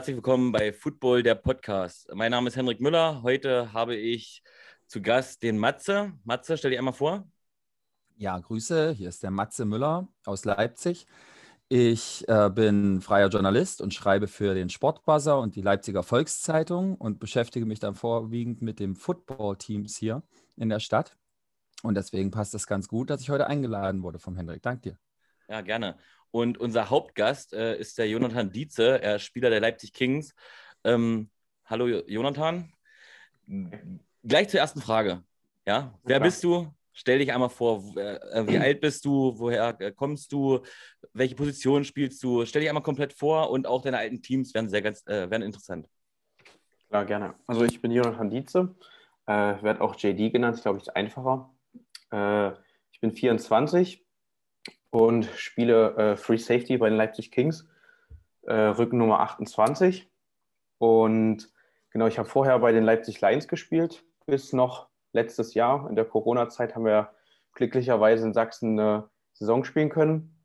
Herzlich willkommen bei Football, der Podcast. Mein Name ist Henrik Müller. Heute habe ich zu Gast den Matze. Matze, stell dich einmal vor. Ja, Grüße. Hier ist der Matze Müller aus Leipzig. Ich äh, bin freier Journalist und schreibe für den Sportbuzzer und die Leipziger Volkszeitung und beschäftige mich dann vorwiegend mit dem Football-Teams hier in der Stadt. Und deswegen passt es ganz gut, dass ich heute eingeladen wurde vom Hendrik. Dank dir. Ja, gerne. Und unser Hauptgast äh, ist der Jonathan Dietze, er ist Spieler der Leipzig Kings. Ähm, hallo Jonathan. Gleich zur ersten Frage. Ja, wer ja. bist du? Stell dich einmal vor, äh, wie alt bist du, woher äh, kommst du, welche Position spielst du? Stell dich einmal komplett vor und auch deine alten Teams werden sehr ganz, äh, werden interessant. Klar, gerne. Also ich bin Jonathan Dietze, äh, werde auch JD genannt, ich glaube, ich ist einfacher. Äh, ich bin 24, und spiele äh, Free Safety bei den Leipzig Kings, äh, Rückennummer 28. Und genau, ich habe vorher bei den Leipzig Lions gespielt, bis noch letztes Jahr. In der Corona-Zeit haben wir glücklicherweise in Sachsen eine Saison spielen können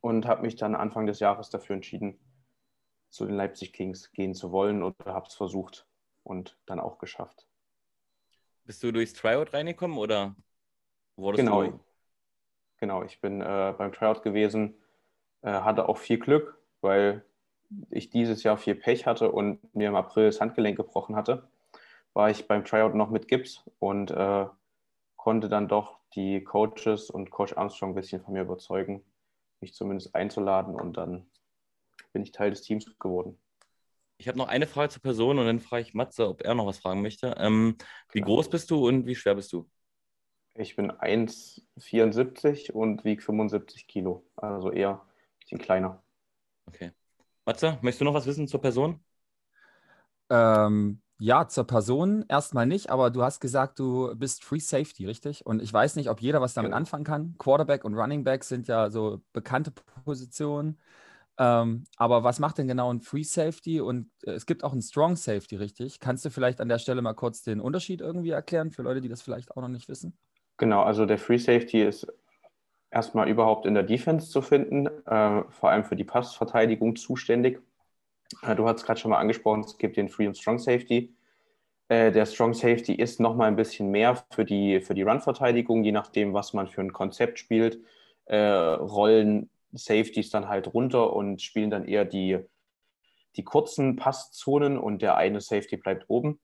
und habe mich dann Anfang des Jahres dafür entschieden, zu den Leipzig Kings gehen zu wollen und habe es versucht und dann auch geschafft. Bist du durchs Tryout reingekommen oder wurdest genau. du genau, ich bin äh, beim Tryout gewesen, äh, hatte auch viel Glück, weil ich dieses Jahr viel Pech hatte und mir im April das Handgelenk gebrochen hatte, war ich beim Tryout noch mit Gips und äh, konnte dann doch die Coaches und Coach Armstrong ein bisschen von mir überzeugen, mich zumindest einzuladen und dann bin ich Teil des Teams geworden. Ich habe noch eine Frage zur Person und dann frage ich Matze, ob er noch was fragen möchte. Ähm, wie groß bist du und wie schwer bist du? Ich bin 1,74 und wiege 75 Kilo, also eher ein bisschen kleiner. Okay. Matze, möchtest du noch was wissen zur Person? Ähm, ja, zur Person erstmal nicht, aber du hast gesagt, du bist Free Safety, richtig? Und ich weiß nicht, ob jeder was damit genau. anfangen kann. Quarterback und Running Back sind ja so bekannte Positionen. Ähm, aber was macht denn genau ein Free Safety? Und äh, es gibt auch ein Strong Safety, richtig? Kannst du vielleicht an der Stelle mal kurz den Unterschied irgendwie erklären für Leute, die das vielleicht auch noch nicht wissen? Genau, also der Free Safety ist erstmal überhaupt in der Defense zu finden, äh, vor allem für die Passverteidigung zuständig. Äh, du hast gerade schon mal angesprochen, es gibt den Free und Strong Safety. Äh, der Strong Safety ist nochmal ein bisschen mehr für die, für die Run-Verteidigung, je nachdem, was man für ein Konzept spielt. Äh, rollen Safeties dann halt runter und spielen dann eher die, die kurzen Passzonen und der eine Safety bleibt oben.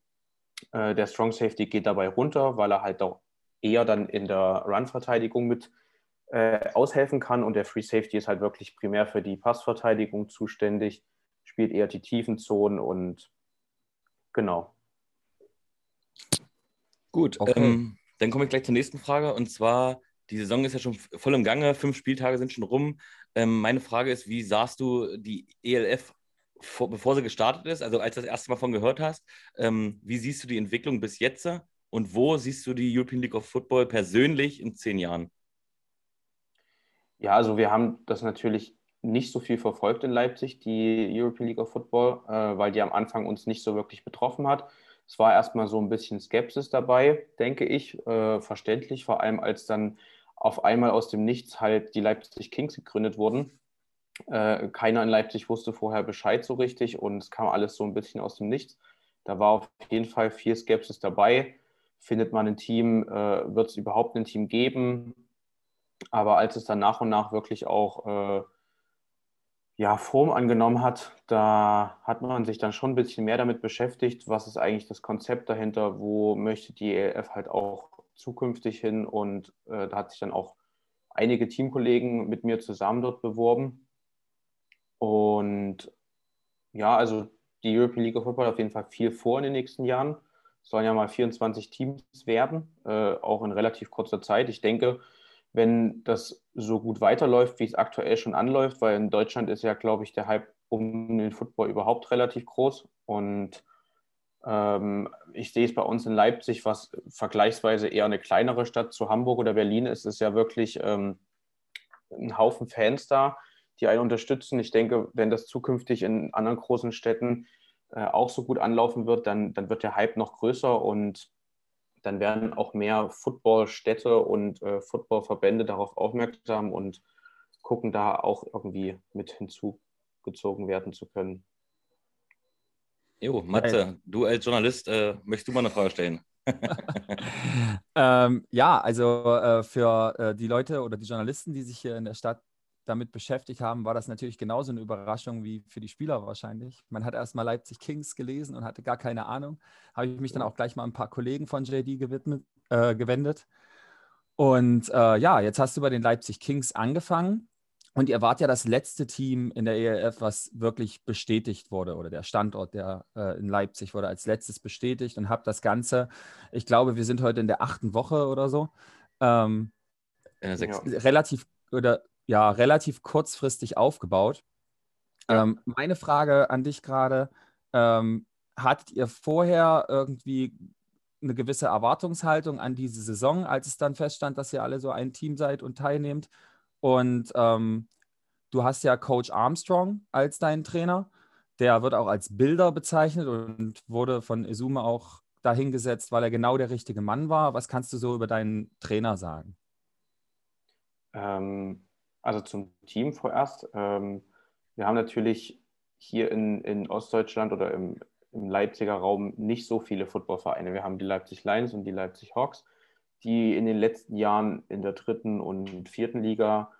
Äh, der Strong Safety geht dabei runter, weil er halt auch eher dann in der Run-Verteidigung mit äh, aushelfen kann. Und der Free Safety ist halt wirklich primär für die Passverteidigung zuständig, spielt eher die tiefen Zonen und genau. Gut, okay. ähm, dann komme ich gleich zur nächsten Frage. Und zwar, die Saison ist ja schon voll im Gange, fünf Spieltage sind schon rum. Ähm, meine Frage ist, wie sahst du die ELF, vor, bevor sie gestartet ist, also als du das erste Mal von gehört hast? Ähm, wie siehst du die Entwicklung bis jetzt? Und wo siehst du die European League of Football persönlich in zehn Jahren? Ja, also wir haben das natürlich nicht so viel verfolgt in Leipzig, die European League of Football, äh, weil die am Anfang uns nicht so wirklich betroffen hat. Es war erstmal so ein bisschen Skepsis dabei, denke ich, äh, verständlich, vor allem als dann auf einmal aus dem Nichts halt die Leipzig Kings gegründet wurden. Äh, keiner in Leipzig wusste vorher Bescheid so richtig und es kam alles so ein bisschen aus dem Nichts. Da war auf jeden Fall viel Skepsis dabei findet man ein Team, äh, wird es überhaupt ein Team geben? Aber als es dann nach und nach wirklich auch äh, ja, Form angenommen hat, da hat man sich dann schon ein bisschen mehr damit beschäftigt, was ist eigentlich das Konzept dahinter, wo möchte die ELF halt auch zukünftig hin. Und äh, da hat sich dann auch einige Teamkollegen mit mir zusammen dort beworben. Und ja, also die European League of Football auf jeden Fall viel vor in den nächsten Jahren sollen ja mal 24 Teams werden, äh, auch in relativ kurzer Zeit. Ich denke, wenn das so gut weiterläuft, wie es aktuell schon anläuft, weil in Deutschland ist ja, glaube ich, der Hype um den Football überhaupt relativ groß. Und ähm, ich sehe es bei uns in Leipzig, was vergleichsweise eher eine kleinere Stadt zu Hamburg oder Berlin ist, ist ja wirklich ähm, ein Haufen Fans da, die einen unterstützen. Ich denke, wenn das zukünftig in anderen großen Städten äh, auch so gut anlaufen wird, dann, dann wird der Hype noch größer und dann werden auch mehr Footballstädte und äh, Footballverbände darauf aufmerksam und gucken da auch irgendwie mit hinzugezogen werden zu können. Jo, Matze, du als Journalist, äh, möchtest du mal eine Frage stellen? ähm, ja, also äh, für äh, die Leute oder die Journalisten, die sich hier in der Stadt damit beschäftigt haben, war das natürlich genauso eine Überraschung wie für die Spieler wahrscheinlich. Man hat erst mal Leipzig Kings gelesen und hatte gar keine Ahnung. Habe ich mich dann auch gleich mal ein paar Kollegen von JD gewidmet, äh, gewendet. Und äh, ja, jetzt hast du bei den Leipzig Kings angefangen. Und ihr wart ja das letzte Team in der ELF, was wirklich bestätigt wurde, oder der Standort der äh, in Leipzig wurde als letztes bestätigt und habt das Ganze, ich glaube, wir sind heute in der achten Woche oder so, ähm, ja, relativ oder ja, relativ kurzfristig aufgebaut. Ja. Ähm, meine Frage an dich gerade, ähm, hattet ihr vorher irgendwie eine gewisse Erwartungshaltung an diese Saison, als es dann feststand, dass ihr alle so ein Team seid und teilnehmt? Und ähm, du hast ja Coach Armstrong als deinen Trainer. Der wird auch als Bilder bezeichnet und wurde von Izuma auch dahingesetzt, weil er genau der richtige Mann war. Was kannst du so über deinen Trainer sagen? Ähm, also zum Team vorerst. Ähm, wir haben natürlich hier in, in Ostdeutschland oder im, im Leipziger Raum nicht so viele Footballvereine. Wir haben die Leipzig Lions und die Leipzig Hawks die in den letzten Jahren in der dritten und vierten Liga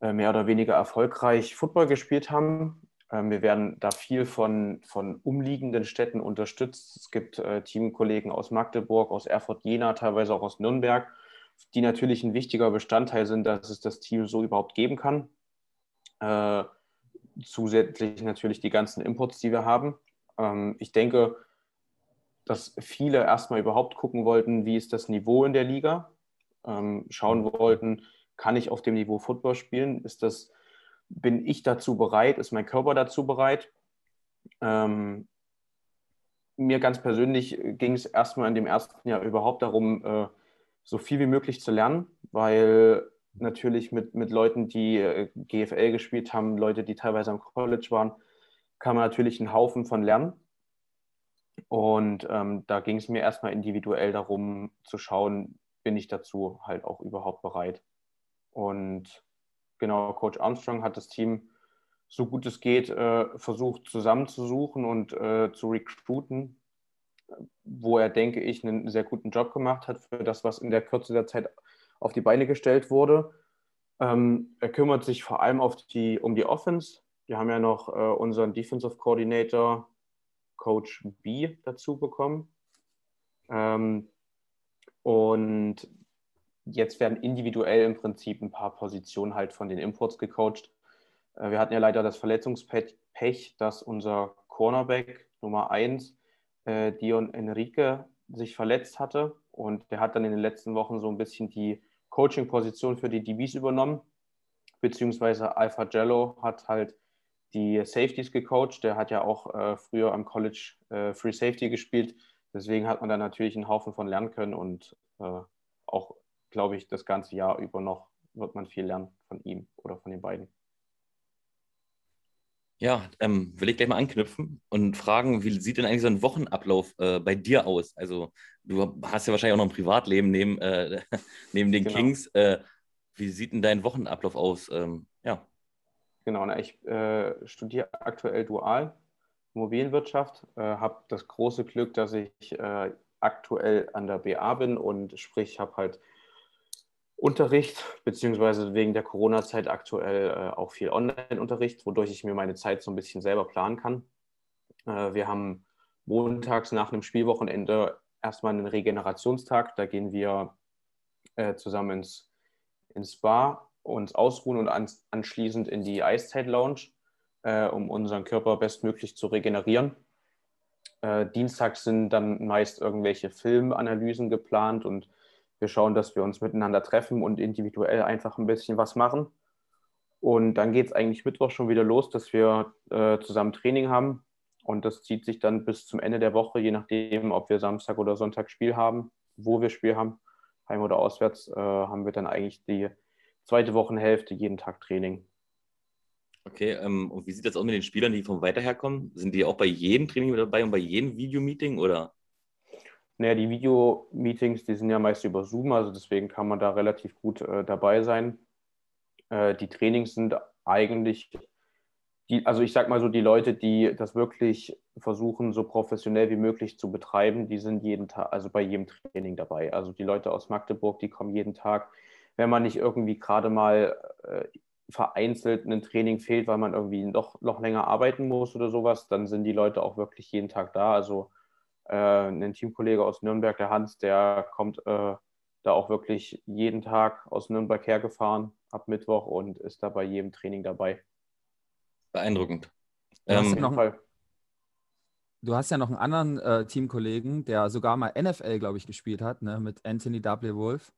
äh, mehr oder weniger erfolgreich Football gespielt haben. Ähm, wir werden da viel von, von umliegenden Städten unterstützt. Es gibt äh, Teamkollegen aus Magdeburg, aus Erfurt, Jena, teilweise auch aus Nürnberg, die natürlich ein wichtiger Bestandteil sind, dass es das Team so überhaupt geben kann. Äh, zusätzlich natürlich die ganzen Imports, die wir haben. Ähm, ich denke, dass viele erstmal überhaupt gucken wollten, wie ist das Niveau in der Liga, ähm, schauen wollten, kann ich auf dem Niveau Football spielen, ist das, bin ich dazu bereit, ist mein Körper dazu bereit. Ähm, mir ganz persönlich ging es erstmal in dem ersten Jahr überhaupt darum, äh, so viel wie möglich zu lernen, weil natürlich mit, mit Leuten, die äh, GFL gespielt haben, Leute, die teilweise am College waren, kann man natürlich einen Haufen von lernen. Und ähm, da ging es mir erstmal individuell darum zu schauen, bin ich dazu halt auch überhaupt bereit. Und genau, Coach Armstrong hat das Team so gut es geht äh, versucht zusammenzusuchen und äh, zu recruiten, wo er, denke ich, einen sehr guten Job gemacht hat für das, was in der Kürze der Zeit auf die Beine gestellt wurde. Ähm, er kümmert sich vor allem die, um die Offense. Wir haben ja noch äh, unseren Defensive Coordinator Coach B dazu bekommen. Ähm, und jetzt werden individuell im Prinzip ein paar Positionen halt von den Imports gecoacht. Äh, wir hatten ja leider das Verletzungspech, dass unser Cornerback Nummer 1, äh, Dion Enrique, sich verletzt hatte. Und der hat dann in den letzten Wochen so ein bisschen die Coaching-Position für die DBs übernommen. Beziehungsweise Alpha Jello hat halt die Safeties gecoacht. Der hat ja auch äh, früher am College äh, Free Safety gespielt. Deswegen hat man da natürlich einen Haufen von lernen können und äh, auch, glaube ich, das ganze Jahr über noch wird man viel lernen von ihm oder von den beiden. Ja, ähm, will ich gleich mal anknüpfen und fragen, wie sieht denn eigentlich so ein Wochenablauf äh, bei dir aus? Also du hast ja wahrscheinlich auch noch ein Privatleben neben, äh, neben den genau. Kings. Äh, wie sieht denn dein Wochenablauf aus? Ähm, ja. Genau, na, ich äh, studiere aktuell dual Immobilienwirtschaft, äh, habe das große Glück, dass ich äh, aktuell an der BA bin und sprich, habe halt Unterricht, beziehungsweise wegen der Corona-Zeit aktuell äh, auch viel Online-Unterricht, wodurch ich mir meine Zeit so ein bisschen selber planen kann. Äh, wir haben montags nach einem Spielwochenende erstmal einen Regenerationstag. Da gehen wir äh, zusammen ins, ins Spa uns ausruhen und an, anschließend in die Eiszeit-Lounge, äh, um unseren Körper bestmöglich zu regenerieren. Äh, dienstags sind dann meist irgendwelche Filmanalysen geplant und wir schauen, dass wir uns miteinander treffen und individuell einfach ein bisschen was machen. Und dann geht es eigentlich Mittwoch schon wieder los, dass wir äh, zusammen Training haben. Und das zieht sich dann bis zum Ende der Woche, je nachdem, ob wir Samstag oder Sonntag Spiel haben, wo wir Spiel haben, heim oder auswärts, äh, haben wir dann eigentlich die zweite Wochenhälfte jeden Tag Training. Okay, ähm, und wie sieht das aus mit den Spielern, die von weiter herkommen? Sind die auch bei jedem Training mit dabei und bei jedem Videomeeting oder? Naja, die Videomeetings, die sind ja meist über Zoom, also deswegen kann man da relativ gut äh, dabei sein. Äh, die Trainings sind eigentlich die, also ich sag mal so, die Leute, die das wirklich versuchen, so professionell wie möglich zu betreiben, die sind jeden Tag, also bei jedem Training dabei. Also die Leute aus Magdeburg, die kommen jeden Tag. Wenn man nicht irgendwie gerade mal äh, vereinzelt ein Training fehlt, weil man irgendwie noch, noch länger arbeiten muss oder sowas, dann sind die Leute auch wirklich jeden Tag da. Also äh, ein Teamkollege aus Nürnberg, der Hans, der kommt äh, da auch wirklich jeden Tag aus Nürnberg hergefahren ab Mittwoch und ist da bei jedem Training dabei. Beeindruckend. Du hast, ähm, ja noch, du hast ja noch einen anderen äh, Teamkollegen, der sogar mal NFL, glaube ich, gespielt hat, ne, mit Anthony W. Wolf.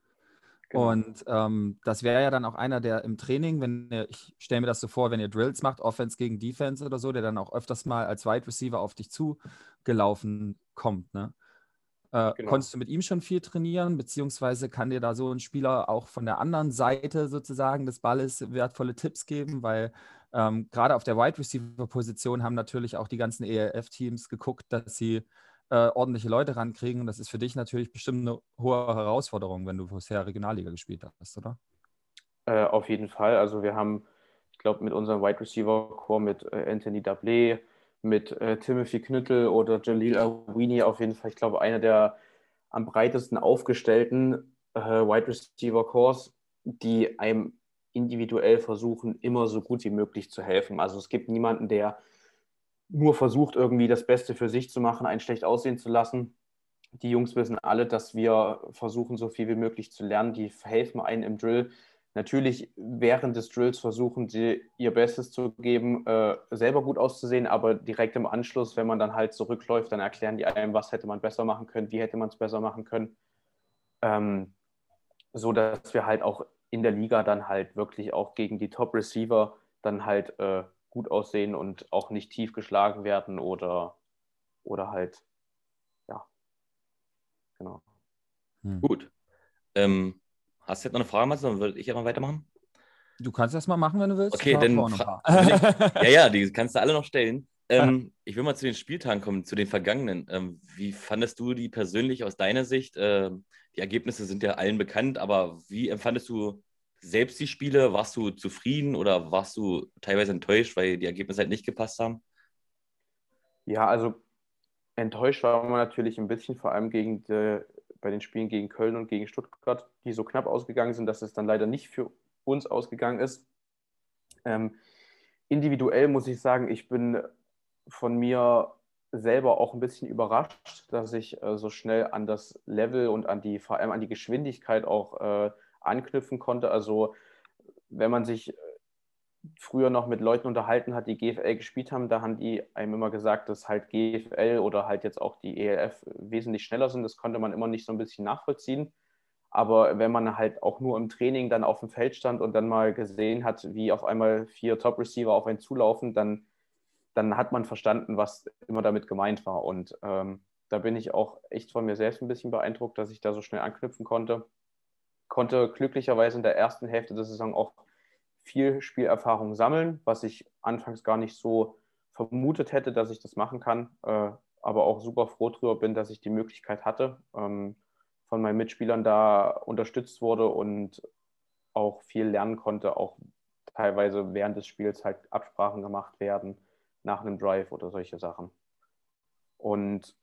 Genau. Und ähm, das wäre ja dann auch einer, der im Training, wenn ihr, ich stelle mir das so vor, wenn ihr Drills macht, Offense gegen Defense oder so, der dann auch öfters mal als Wide Receiver auf dich zugelaufen kommt. Ne? Äh, genau. Konntest du mit ihm schon viel trainieren, beziehungsweise kann dir da so ein Spieler auch von der anderen Seite sozusagen des Balles wertvolle Tipps geben, weil ähm, gerade auf der Wide Receiver-Position haben natürlich auch die ganzen ELF-Teams geguckt, dass sie äh, ordentliche Leute rankriegen. Das ist für dich natürlich bestimmt eine hohe Herausforderung, wenn du bisher Regionalliga gespielt hast, oder? Äh, auf jeden Fall. Also wir haben, ich glaube, mit unserem Wide Receiver-Core mit äh, Anthony Dablé, mit äh, Timothy Knüttel oder Jalil Awini auf jeden Fall, ich glaube, einer der am breitesten aufgestellten äh, Wide Receiver-Cores, die einem individuell versuchen, immer so gut wie möglich zu helfen. Also es gibt niemanden, der nur versucht, irgendwie das Beste für sich zu machen, einen schlecht aussehen zu lassen. Die Jungs wissen alle, dass wir versuchen, so viel wie möglich zu lernen. Die helfen einen im Drill. Natürlich während des Drills versuchen sie ihr Bestes zu geben, äh, selber gut auszusehen, aber direkt im Anschluss, wenn man dann halt zurückläuft, dann erklären die einem, was hätte man besser machen können, wie hätte man es besser machen können. Ähm, so dass wir halt auch in der Liga dann halt wirklich auch gegen die Top Receiver dann halt äh, gut aussehen und auch nicht tief geschlagen werden oder, oder halt, ja, genau. Hm. Gut. Ähm, hast du jetzt noch eine Frage, Mats, dann würde ich ja mal weitermachen? Du kannst das mal machen, wenn du willst. Okay, dann. ja, ja, die kannst du alle noch stellen. Ähm, ich will mal zu den Spieltagen kommen, zu den vergangenen. Ähm, wie fandest du die persönlich aus deiner Sicht? Ähm, die Ergebnisse sind ja allen bekannt, aber wie empfandest du selbst die Spiele? Warst du zufrieden oder warst du teilweise enttäuscht, weil die Ergebnisse halt nicht gepasst haben? Ja, also enttäuscht war man natürlich ein bisschen, vor allem gegen die, bei den Spielen gegen Köln und gegen Stuttgart, die so knapp ausgegangen sind, dass es dann leider nicht für uns ausgegangen ist. Ähm, individuell muss ich sagen, ich bin von mir selber auch ein bisschen überrascht, dass ich äh, so schnell an das Level und an die, vor allem an die Geschwindigkeit auch äh, anknüpfen konnte. Also wenn man sich früher noch mit Leuten unterhalten hat, die GFL gespielt haben, da haben die einem immer gesagt, dass halt GFL oder halt jetzt auch die ELF wesentlich schneller sind. Das konnte man immer nicht so ein bisschen nachvollziehen. Aber wenn man halt auch nur im Training dann auf dem Feld stand und dann mal gesehen hat, wie auf einmal vier Top-Receiver auf einen zulaufen, dann, dann hat man verstanden, was immer damit gemeint war. Und ähm, da bin ich auch echt von mir selbst ein bisschen beeindruckt, dass ich da so schnell anknüpfen konnte konnte glücklicherweise in der ersten Hälfte der Saison auch viel Spielerfahrung sammeln, was ich anfangs gar nicht so vermutet hätte, dass ich das machen kann, äh, aber auch super froh darüber bin, dass ich die Möglichkeit hatte, ähm, von meinen Mitspielern da unterstützt wurde und auch viel lernen konnte, auch teilweise während des Spiels halt Absprachen gemacht werden nach einem Drive oder solche Sachen. Und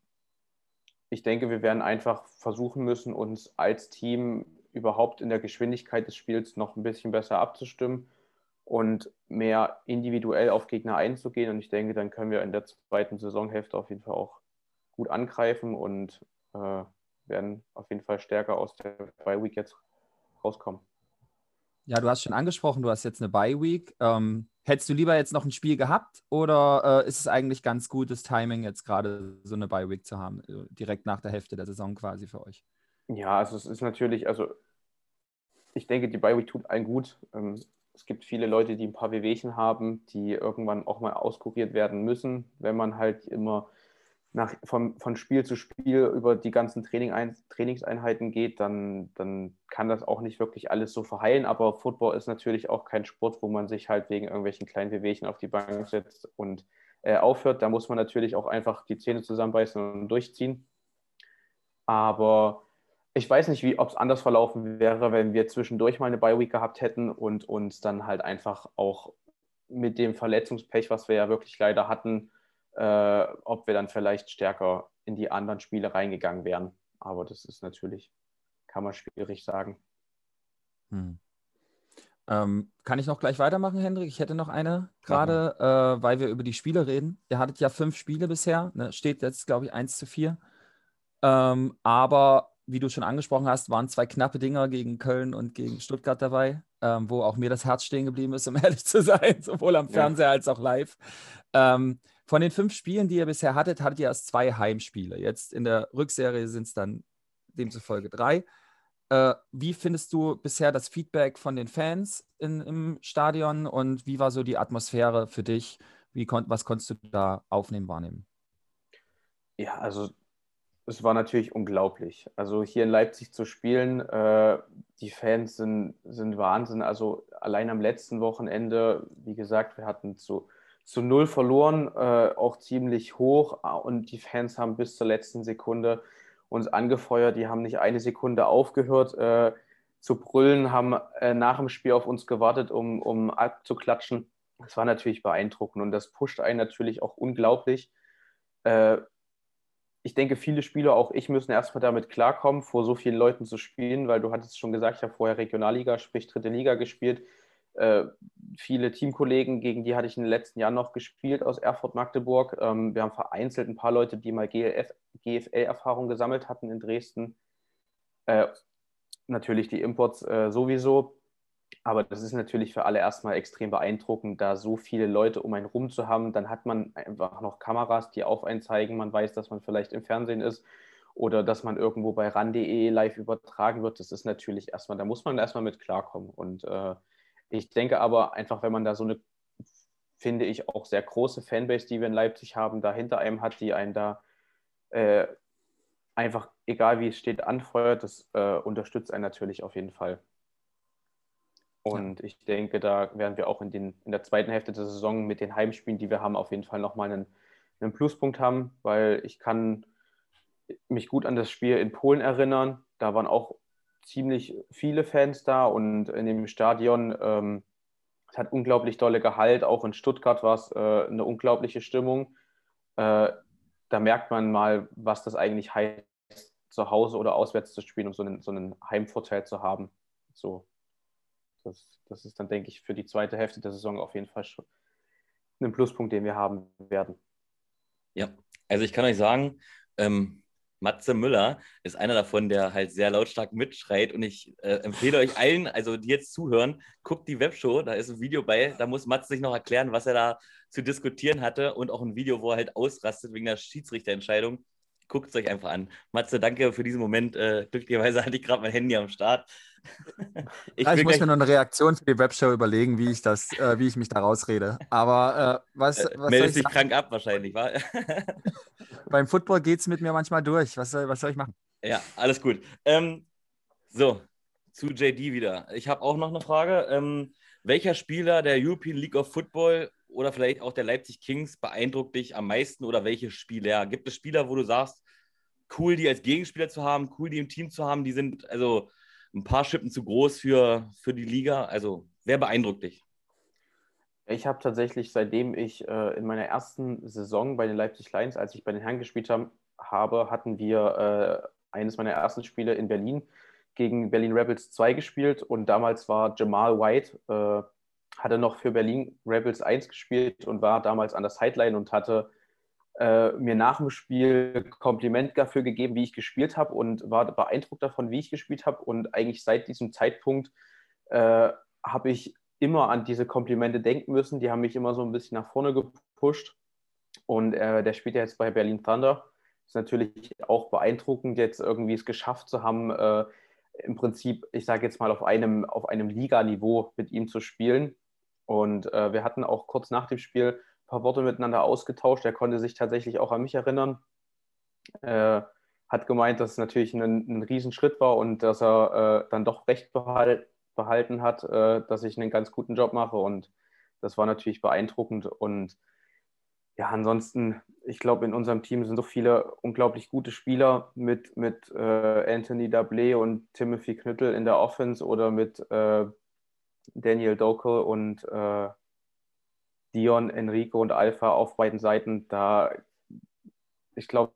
ich denke, wir werden einfach versuchen müssen, uns als Team überhaupt in der Geschwindigkeit des Spiels noch ein bisschen besser abzustimmen und mehr individuell auf Gegner einzugehen. Und ich denke, dann können wir in der zweiten Saisonhälfte auf jeden Fall auch gut angreifen und äh, werden auf jeden Fall stärker aus der Bye Week jetzt rauskommen. Ja, du hast schon angesprochen, du hast jetzt eine Bye Week. Ähm, hättest du lieber jetzt noch ein Spiel gehabt oder äh, ist es eigentlich ganz gutes Timing, jetzt gerade so eine Bye Week zu haben, äh, direkt nach der Hälfte der Saison quasi für euch? Ja, also es ist natürlich, also ich denke, die Bi-Week tut allen gut. Ähm, es gibt viele Leute, die ein paar Wehwehchen haben, die irgendwann auch mal auskuriert werden müssen, wenn man halt immer nach, von, von Spiel zu Spiel über die ganzen Training ein, Trainingseinheiten geht, dann, dann kann das auch nicht wirklich alles so verheilen. Aber Football ist natürlich auch kein Sport, wo man sich halt wegen irgendwelchen kleinen Wehwehchen auf die Bank setzt und äh, aufhört. Da muss man natürlich auch einfach die Zähne zusammenbeißen und durchziehen. Aber ich weiß nicht, ob es anders verlaufen wäre, wenn wir zwischendurch mal eine Bye-Week gehabt hätten und uns dann halt einfach auch mit dem Verletzungspech, was wir ja wirklich leider hatten, äh, ob wir dann vielleicht stärker in die anderen Spiele reingegangen wären. Aber das ist natürlich, kann man schwierig sagen. Hm. Ähm, kann ich noch gleich weitermachen, Hendrik? Ich hätte noch eine, gerade äh, weil wir über die Spiele reden. Ihr hattet ja fünf Spiele bisher, ne? steht jetzt, glaube ich, 1 zu 4. Ähm, aber wie du schon angesprochen hast, waren zwei knappe Dinger gegen Köln und gegen Stuttgart dabei, ähm, wo auch mir das Herz stehen geblieben ist, um ehrlich zu sein, sowohl am Fernseher ja. als auch live. Ähm, von den fünf Spielen, die ihr bisher hattet, hattet ihr erst zwei Heimspiele. Jetzt in der Rückserie sind es dann demzufolge drei. Äh, wie findest du bisher das Feedback von den Fans in, im Stadion und wie war so die Atmosphäre für dich? Wie kon was konntest du da aufnehmen, wahrnehmen? Ja, also es war natürlich unglaublich. Also hier in Leipzig zu spielen, äh, die Fans sind, sind Wahnsinn. Also allein am letzten Wochenende, wie gesagt, wir hatten zu, zu null verloren, äh, auch ziemlich hoch und die Fans haben bis zur letzten Sekunde uns angefeuert. Die haben nicht eine Sekunde aufgehört äh, zu brüllen, haben äh, nach dem Spiel auf uns gewartet, um, um abzuklatschen. Das war natürlich beeindruckend und das pusht einen natürlich auch unglaublich. Ich denke, viele Spieler, auch ich, müssen erstmal damit klarkommen, vor so vielen Leuten zu spielen, weil du hattest schon gesagt, ich habe vorher Regionalliga, sprich dritte Liga gespielt. Äh, viele Teamkollegen, gegen die hatte ich in den letzten Jahren noch gespielt aus Erfurt-Magdeburg. Ähm, wir haben vereinzelt ein paar Leute, die mal GFL-Erfahrung gesammelt hatten in Dresden. Äh, natürlich die Imports äh, sowieso. Aber das ist natürlich für alle erstmal extrem beeindruckend, da so viele Leute um einen rum zu haben. Dann hat man einfach noch Kameras, die auf einen zeigen. Man weiß, dass man vielleicht im Fernsehen ist oder dass man irgendwo bei ran.de live übertragen wird. Das ist natürlich erstmal, da muss man erstmal mit klarkommen. Und äh, ich denke aber einfach, wenn man da so eine, finde ich, auch sehr große Fanbase, die wir in Leipzig haben, da hinter einem hat, die einen da äh, einfach, egal wie es steht, anfeuert, das äh, unterstützt einen natürlich auf jeden Fall. Und ja. ich denke, da werden wir auch in, den, in der zweiten Hälfte der Saison mit den Heimspielen, die wir haben, auf jeden Fall nochmal einen, einen Pluspunkt haben, weil ich kann mich gut an das Spiel in Polen erinnern. Da waren auch ziemlich viele Fans da und in dem Stadion, ähm, es hat unglaublich dolle Gehalt. Auch in Stuttgart war es äh, eine unglaubliche Stimmung. Äh, da merkt man mal, was das eigentlich heißt, zu Hause oder auswärts zu spielen, um so einen, so einen Heimvorteil zu haben. So, das, das ist dann, denke ich, für die zweite Hälfte der Saison auf jeden Fall schon ein Pluspunkt, den wir haben werden. Ja, also ich kann euch sagen, ähm, Matze Müller ist einer davon, der halt sehr lautstark mitschreit. Und ich äh, empfehle euch allen, also die jetzt zuhören, guckt die Webshow, da ist ein Video bei, da muss Matze sich noch erklären, was er da zu diskutieren hatte und auch ein Video, wo er halt ausrastet wegen der Schiedsrichterentscheidung. Guckt es euch einfach an. Matze, danke für diesen Moment. Äh, glücklicherweise hatte ich gerade mein Handy am Start. Ich, ich muss mir noch eine Reaktion für die Webshow überlegen, wie ich das, äh, wie ich mich da rausrede. Aber äh, was, äh, was Meldest dich krank ab wahrscheinlich, wa? Beim Football geht es mit mir manchmal durch. Was soll, was soll ich machen? Ja, alles gut. Ähm, so, zu JD wieder. Ich habe auch noch eine Frage. Ähm, welcher Spieler der European League of Football oder vielleicht auch der Leipzig Kings beeindruckt dich am meisten oder welche Spieler? Gibt es Spieler, wo du sagst, cool, die als Gegenspieler zu haben, cool, die im Team zu haben, die sind also ein paar Schippen zu groß für, für die Liga? Also, wer beeindruckt dich? Ich habe tatsächlich, seitdem ich äh, in meiner ersten Saison bei den Leipzig Lions, als ich bei den Herren gespielt hab, habe, hatten wir äh, eines meiner ersten Spiele in Berlin gegen Berlin Rebels 2 gespielt und damals war Jamal White, äh, hatte noch für Berlin Rebels 1 gespielt und war damals an der Sideline und hatte äh, mir nach dem Spiel Kompliment dafür gegeben, wie ich gespielt habe und war beeindruckt davon, wie ich gespielt habe und eigentlich seit diesem Zeitpunkt äh, habe ich immer an diese Komplimente denken müssen. Die haben mich immer so ein bisschen nach vorne gepusht. Und äh, der spielt ja jetzt bei Berlin Thunder. Ist natürlich auch beeindruckend, jetzt irgendwie es geschafft zu haben, äh, im Prinzip, ich sage jetzt mal, auf einem, auf einem Liganiveau mit ihm zu spielen. Und äh, wir hatten auch kurz nach dem Spiel paar Worte miteinander ausgetauscht. Er konnte sich tatsächlich auch an mich erinnern. Äh, hat gemeint, dass es natürlich ein, ein Riesenschritt war und dass er äh, dann doch recht behalten behalten hat, äh, dass ich einen ganz guten Job mache. Und das war natürlich beeindruckend. Und ja, ansonsten, ich glaube, in unserem Team sind so viele unglaublich gute Spieler mit, mit äh, Anthony Dablé und Timothy Knüttel in der Offense oder mit äh, Daniel Dokel und äh, Dion, Enrico und Alpha auf beiden Seiten, da ich glaube,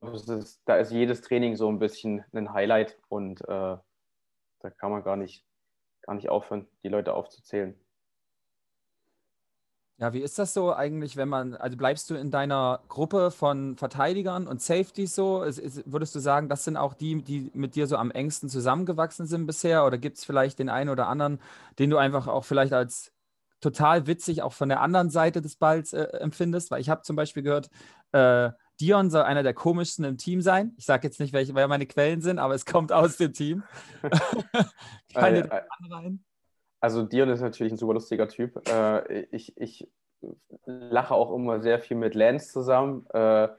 da ist jedes Training so ein bisschen ein Highlight und äh, da kann man gar nicht, gar nicht aufhören, die Leute aufzuzählen. Ja, wie ist das so eigentlich, wenn man, also bleibst du in deiner Gruppe von Verteidigern und Safeties so? Ist, ist, würdest du sagen, das sind auch die, die mit dir so am engsten zusammengewachsen sind bisher? Oder gibt es vielleicht den einen oder anderen, den du einfach auch vielleicht als total witzig auch von der anderen Seite des Balls äh, empfindest? Weil ich habe zum Beispiel gehört, äh, Dion soll einer der komischsten im Team sein. Ich sage jetzt nicht, welche, wer meine Quellen sind, aber es kommt aus dem Team. Keine äh, äh, also Dion ist natürlich ein super lustiger Typ. Äh, ich, ich lache auch immer sehr viel mit Lance zusammen. Äh,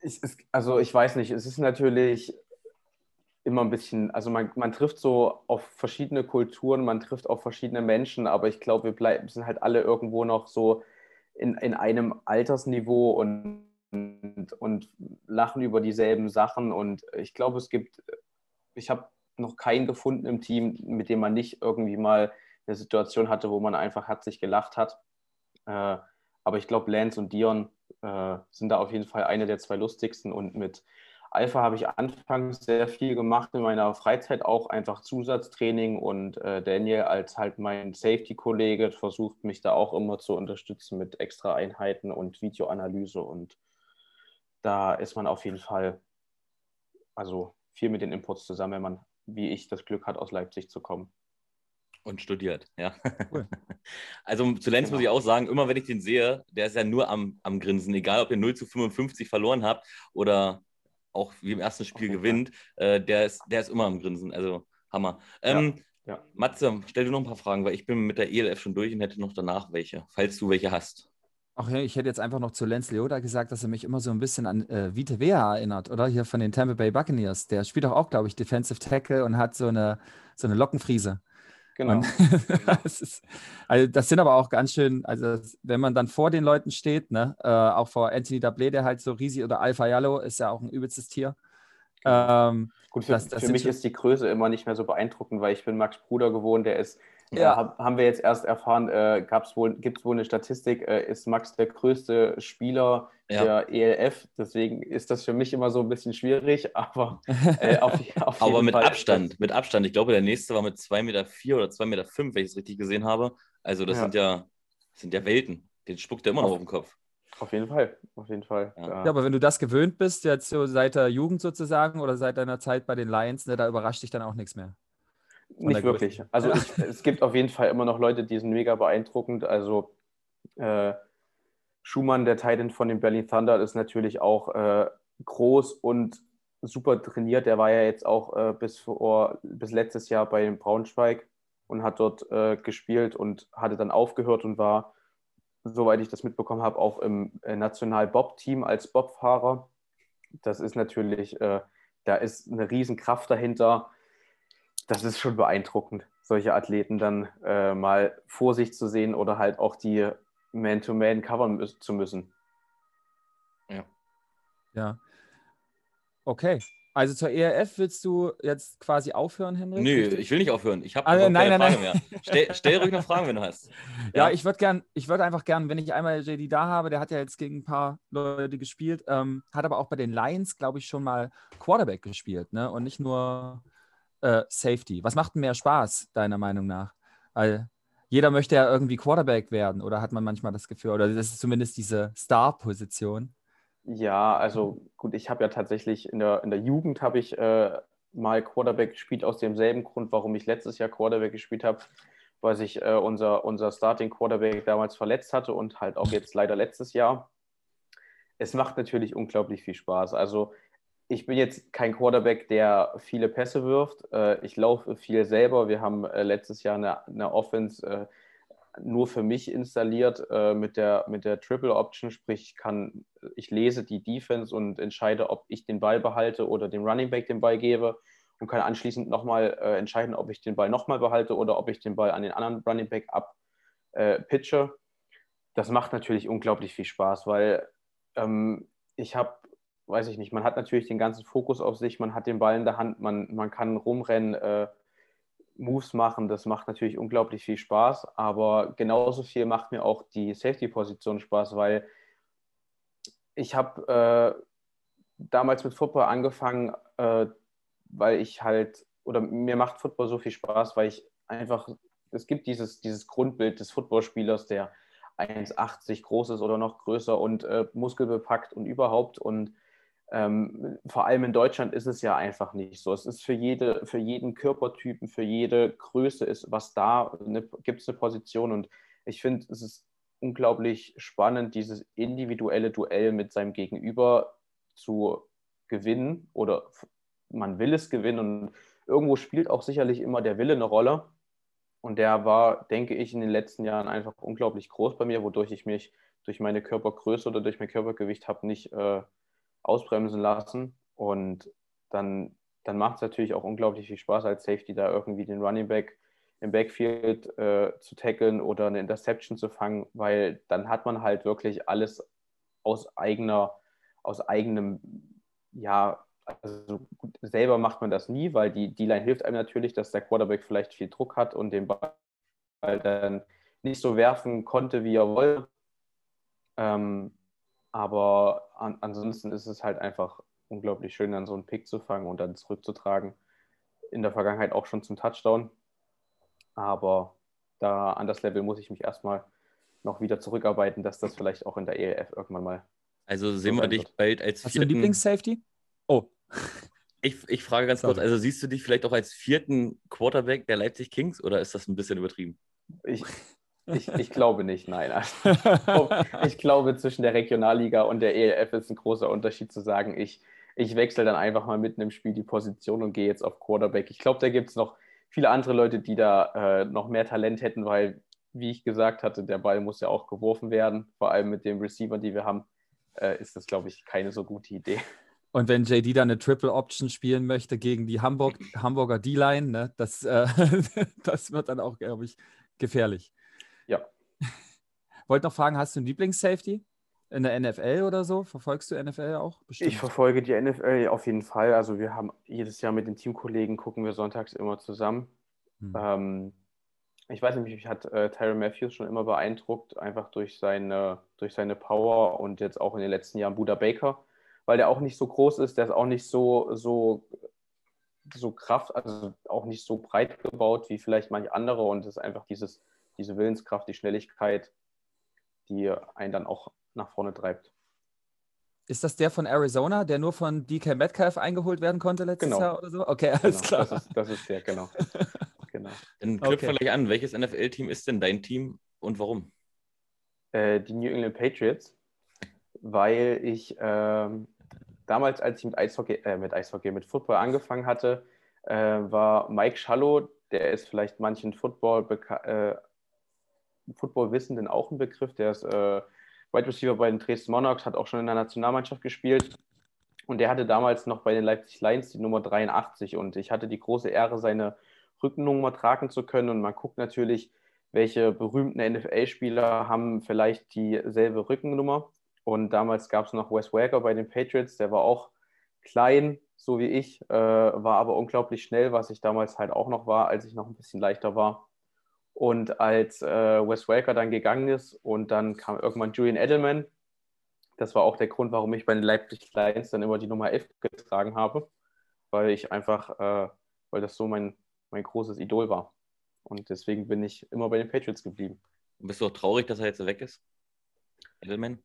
ich, es, also ich weiß nicht, es ist natürlich immer ein bisschen, also man, man trifft so auf verschiedene Kulturen, man trifft auf verschiedene Menschen, aber ich glaube, wir bleiben, sind halt alle irgendwo noch so in, in einem Altersniveau und, und, lachen über dieselben Sachen. Und ich glaube, es gibt, ich habe noch keinen gefunden im Team, mit dem man nicht irgendwie mal eine Situation hatte, wo man einfach herzlich gelacht hat. Äh, aber ich glaube, Lance und Dion äh, sind da auf jeden Fall eine der zwei lustigsten und mit Alpha habe ich anfangs sehr viel gemacht in meiner Freizeit, auch einfach Zusatztraining und äh, Daniel als halt mein Safety-Kollege versucht mich da auch immer zu unterstützen mit extra Einheiten und Videoanalyse und da ist man auf jeden Fall also viel mit den Imports zusammen, wenn man, wie ich, das Glück hat, aus Leipzig zu kommen. Und studiert, ja. Cool. Also zu Lenz genau. muss ich auch sagen, immer wenn ich den sehe, der ist ja nur am, am Grinsen, egal ob ihr 0 zu 55 verloren habt oder auch wie im ersten Spiel okay. gewinnt, äh, der, ist, der ist immer am Grinsen. Also Hammer. Ähm, ja, ja. Matze, stell dir noch ein paar Fragen, weil ich bin mit der ELF schon durch und hätte noch danach welche, falls du welche hast. Ach ja, ich hätte jetzt einfach noch zu Lance Leoda gesagt, dass er mich immer so ein bisschen an äh, Vite Vea erinnert, oder? Hier von den Tampa Bay Buccaneers. Der spielt doch auch, glaube ich, Defensive Tackle und hat so eine, so eine Lockenfriese. Genau. das, ist, also das sind aber auch ganz schön, also wenn man dann vor den Leuten steht, ne, äh, auch vor Anthony Dablé, der halt so riesig oder Alpha Yellow ist ja auch ein übelstes Tier. Genau. Ähm, Gut, für, das, das für mich ist die Größe immer nicht mehr so beeindruckend, weil ich bin Max Bruder gewohnt, der ist ja. Äh, haben wir jetzt erst erfahren, äh, wohl, gibt es wohl eine Statistik, äh, ist Max der größte Spieler ja. der ELF. Deswegen ist das für mich immer so ein bisschen schwierig, aber äh, auf, auf Aber mit Fall Abstand, mit Abstand. Ich glaube, der nächste war mit 2,4 Meter vier oder 2,5 Meter, fünf, wenn ich es richtig gesehen habe. Also das ja. sind ja sind ja Welten. Den spuckt er immer noch auf den Kopf. Auf jeden Fall, auf jeden Fall. Ja. ja. aber wenn du das gewöhnt bist, jetzt so seit der Jugend sozusagen oder seit deiner Zeit bei den Lions, ne, da überrascht dich dann auch nichts mehr. Nicht wirklich. Also ich, es gibt auf jeden Fall immer noch Leute, die sind mega beeindruckend. Also äh, Schumann, der Titan von dem Berlin Thunder, ist natürlich auch äh, groß und super trainiert. Der war ja jetzt auch äh, bis, vor, bis letztes Jahr bei Braunschweig und hat dort äh, gespielt und hatte dann aufgehört und war, soweit ich das mitbekommen habe, auch im äh, National-Bob-Team als Bobfahrer. Das ist natürlich, äh, da ist eine Riesenkraft dahinter das ist schon beeindruckend, solche Athleten dann äh, mal vor sich zu sehen oder halt auch die Man-to-Man covern mü zu müssen. Ja. Ja. Okay. Also zur ERF willst du jetzt quasi aufhören, Henrik? Nö, ich will nicht aufhören. Ich habe also, nein, nein, Frage nein. mehr. Stell, stell ruhig noch Fragen, wenn du hast. Ja, ja ich würde gern, ich würde einfach gern, wenn ich einmal JD da habe, der hat ja jetzt gegen ein paar Leute gespielt, ähm, hat aber auch bei den Lions, glaube ich, schon mal Quarterback gespielt, ne? Und nicht nur äh, Safety? Was macht denn mehr Spaß, deiner Meinung nach? Weil jeder möchte ja irgendwie Quarterback werden, oder hat man manchmal das Gefühl, oder das ist zumindest diese Star-Position? Ja, also gut, ich habe ja tatsächlich in der, in der Jugend habe ich äh, mal Quarterback gespielt, aus demselben Grund, warum ich letztes Jahr Quarterback gespielt habe, weil sich äh, unser, unser Starting Quarterback damals verletzt hatte und halt auch jetzt leider letztes Jahr. Es macht natürlich unglaublich viel Spaß. Also ich bin jetzt kein Quarterback, der viele Pässe wirft. Äh, ich laufe viel selber. Wir haben äh, letztes Jahr eine, eine Offense äh, nur für mich installiert mit der, mit der Triple Option, sprich, ich, kann, ich lese die Defense und entscheide, ob ich den Ball behalte oder dem Running Back den Ball gebe und kann anschließend nochmal entscheiden, ob ich den Ball nochmal behalte oder ob ich den Ball an den anderen Running Back abpitche. das macht natürlich unglaublich viel Spaß, weil ähm, ich habe weiß ich nicht, man hat natürlich den ganzen Fokus auf sich, man hat den Ball in der Hand, man, man kann rumrennen. Äh, Moves machen, das macht natürlich unglaublich viel Spaß, aber genauso viel macht mir auch die Safety-Position Spaß, weil ich habe äh, damals mit Football angefangen, äh, weil ich halt, oder mir macht Football so viel Spaß, weil ich einfach, es gibt dieses, dieses Grundbild des Footballspielers, der 1,80 groß ist oder noch größer und äh, muskelbepackt und überhaupt und ähm, vor allem in Deutschland ist es ja einfach nicht so. Es ist für, jede, für jeden Körpertypen, für jede Größe ist was da, gibt es eine Position. Und ich finde, es ist unglaublich spannend, dieses individuelle Duell mit seinem Gegenüber zu gewinnen oder man will es gewinnen. Und irgendwo spielt auch sicherlich immer der Wille eine Rolle. Und der war, denke ich, in den letzten Jahren einfach unglaublich groß bei mir, wodurch ich mich durch meine Körpergröße oder durch mein Körpergewicht habe nicht äh, ausbremsen lassen. Und dann, dann macht es natürlich auch unglaublich viel Spaß als Safety, da irgendwie den Running Back im Backfield äh, zu tackeln oder eine Interception zu fangen, weil dann hat man halt wirklich alles aus eigener, aus eigenem, ja, also selber macht man das nie, weil die D-Line hilft einem natürlich, dass der Quarterback vielleicht viel Druck hat und den Ball dann nicht so werfen konnte, wie er wollte. Ähm, aber an, ansonsten ist es halt einfach unglaublich schön, dann so einen Pick zu fangen und dann zurückzutragen. In der Vergangenheit auch schon zum Touchdown. Aber da an das Level muss ich mich erstmal noch wieder zurückarbeiten, dass das vielleicht auch in der ELF irgendwann mal. Also sehen wir dich wird. bald als Hast vierten... du Lieblings-Safety? Oh. Ich, ich frage ganz Sorry. kurz, also siehst du dich vielleicht auch als vierten Quarterback der Leipzig Kings oder ist das ein bisschen übertrieben? Ich, ich, ich glaube nicht, nein. ich glaube, zwischen der Regionalliga und der ELF ist ein großer Unterschied zu sagen, ich, ich wechsle dann einfach mal mitten im Spiel die Position und gehe jetzt auf Quarterback. Ich glaube, da gibt es noch viele andere Leute, die da äh, noch mehr Talent hätten, weil, wie ich gesagt hatte, der Ball muss ja auch geworfen werden. Vor allem mit dem Receiver, die wir haben, äh, ist das, glaube ich, keine so gute Idee. Und wenn JD dann eine Triple Option spielen möchte gegen die Hamburg, Hamburger D-Line, ne, das, äh, das wird dann auch, glaube ich, gefährlich. Wollte noch fragen, hast du einen Lieblings-Safety in der NFL oder so? Verfolgst du NFL auch? Bestimmt. Ich verfolge die NFL auf jeden Fall. Also wir haben jedes Jahr mit den Teamkollegen gucken wir sonntags immer zusammen. Hm. Ähm, ich weiß nicht, mich hat äh, Tyron Matthews schon immer beeindruckt, einfach durch seine, durch seine Power und jetzt auch in den letzten Jahren Buda Baker, weil der auch nicht so groß ist, der ist auch nicht so, so, so kraft, also auch nicht so breit gebaut wie vielleicht manche andere und es ist einfach dieses diese Willenskraft, die Schnelligkeit, die einen dann auch nach vorne treibt. Ist das der von Arizona, der nur von DK Metcalf eingeholt werden konnte letztes genau. Jahr oder so? Okay, alles genau. klar. Das ist, das ist der, genau. genau. Dann knüpfen okay. gleich an. Welches NFL-Team ist denn dein Team und warum? Äh, die New England Patriots, weil ich ähm, damals, als ich mit Eishockey, äh, mit Eishockey, mit Football angefangen hatte, äh, war Mike Schallow, der ist vielleicht manchen Football äh, Football-Wissenden auch ein Begriff. Der ist äh, Wide Receiver bei den Dresden Monarchs, hat auch schon in der Nationalmannschaft gespielt. Und der hatte damals noch bei den Leipzig Lions die Nummer 83. Und ich hatte die große Ehre, seine Rückennummer tragen zu können. Und man guckt natürlich, welche berühmten NFL-Spieler haben vielleicht dieselbe Rückennummer. Und damals gab es noch Wes Wager bei den Patriots, der war auch klein, so wie ich, äh, war aber unglaublich schnell, was ich damals halt auch noch war, als ich noch ein bisschen leichter war. Und als äh, Wes Welker dann gegangen ist und dann kam irgendwann Julian Edelman, das war auch der Grund, warum ich bei den Leipzig Lions dann immer die Nummer 11 getragen habe, weil ich einfach, äh, weil das so mein, mein großes Idol war. Und deswegen bin ich immer bei den Patriots geblieben. bist du auch traurig, dass er jetzt weg ist? Edelman?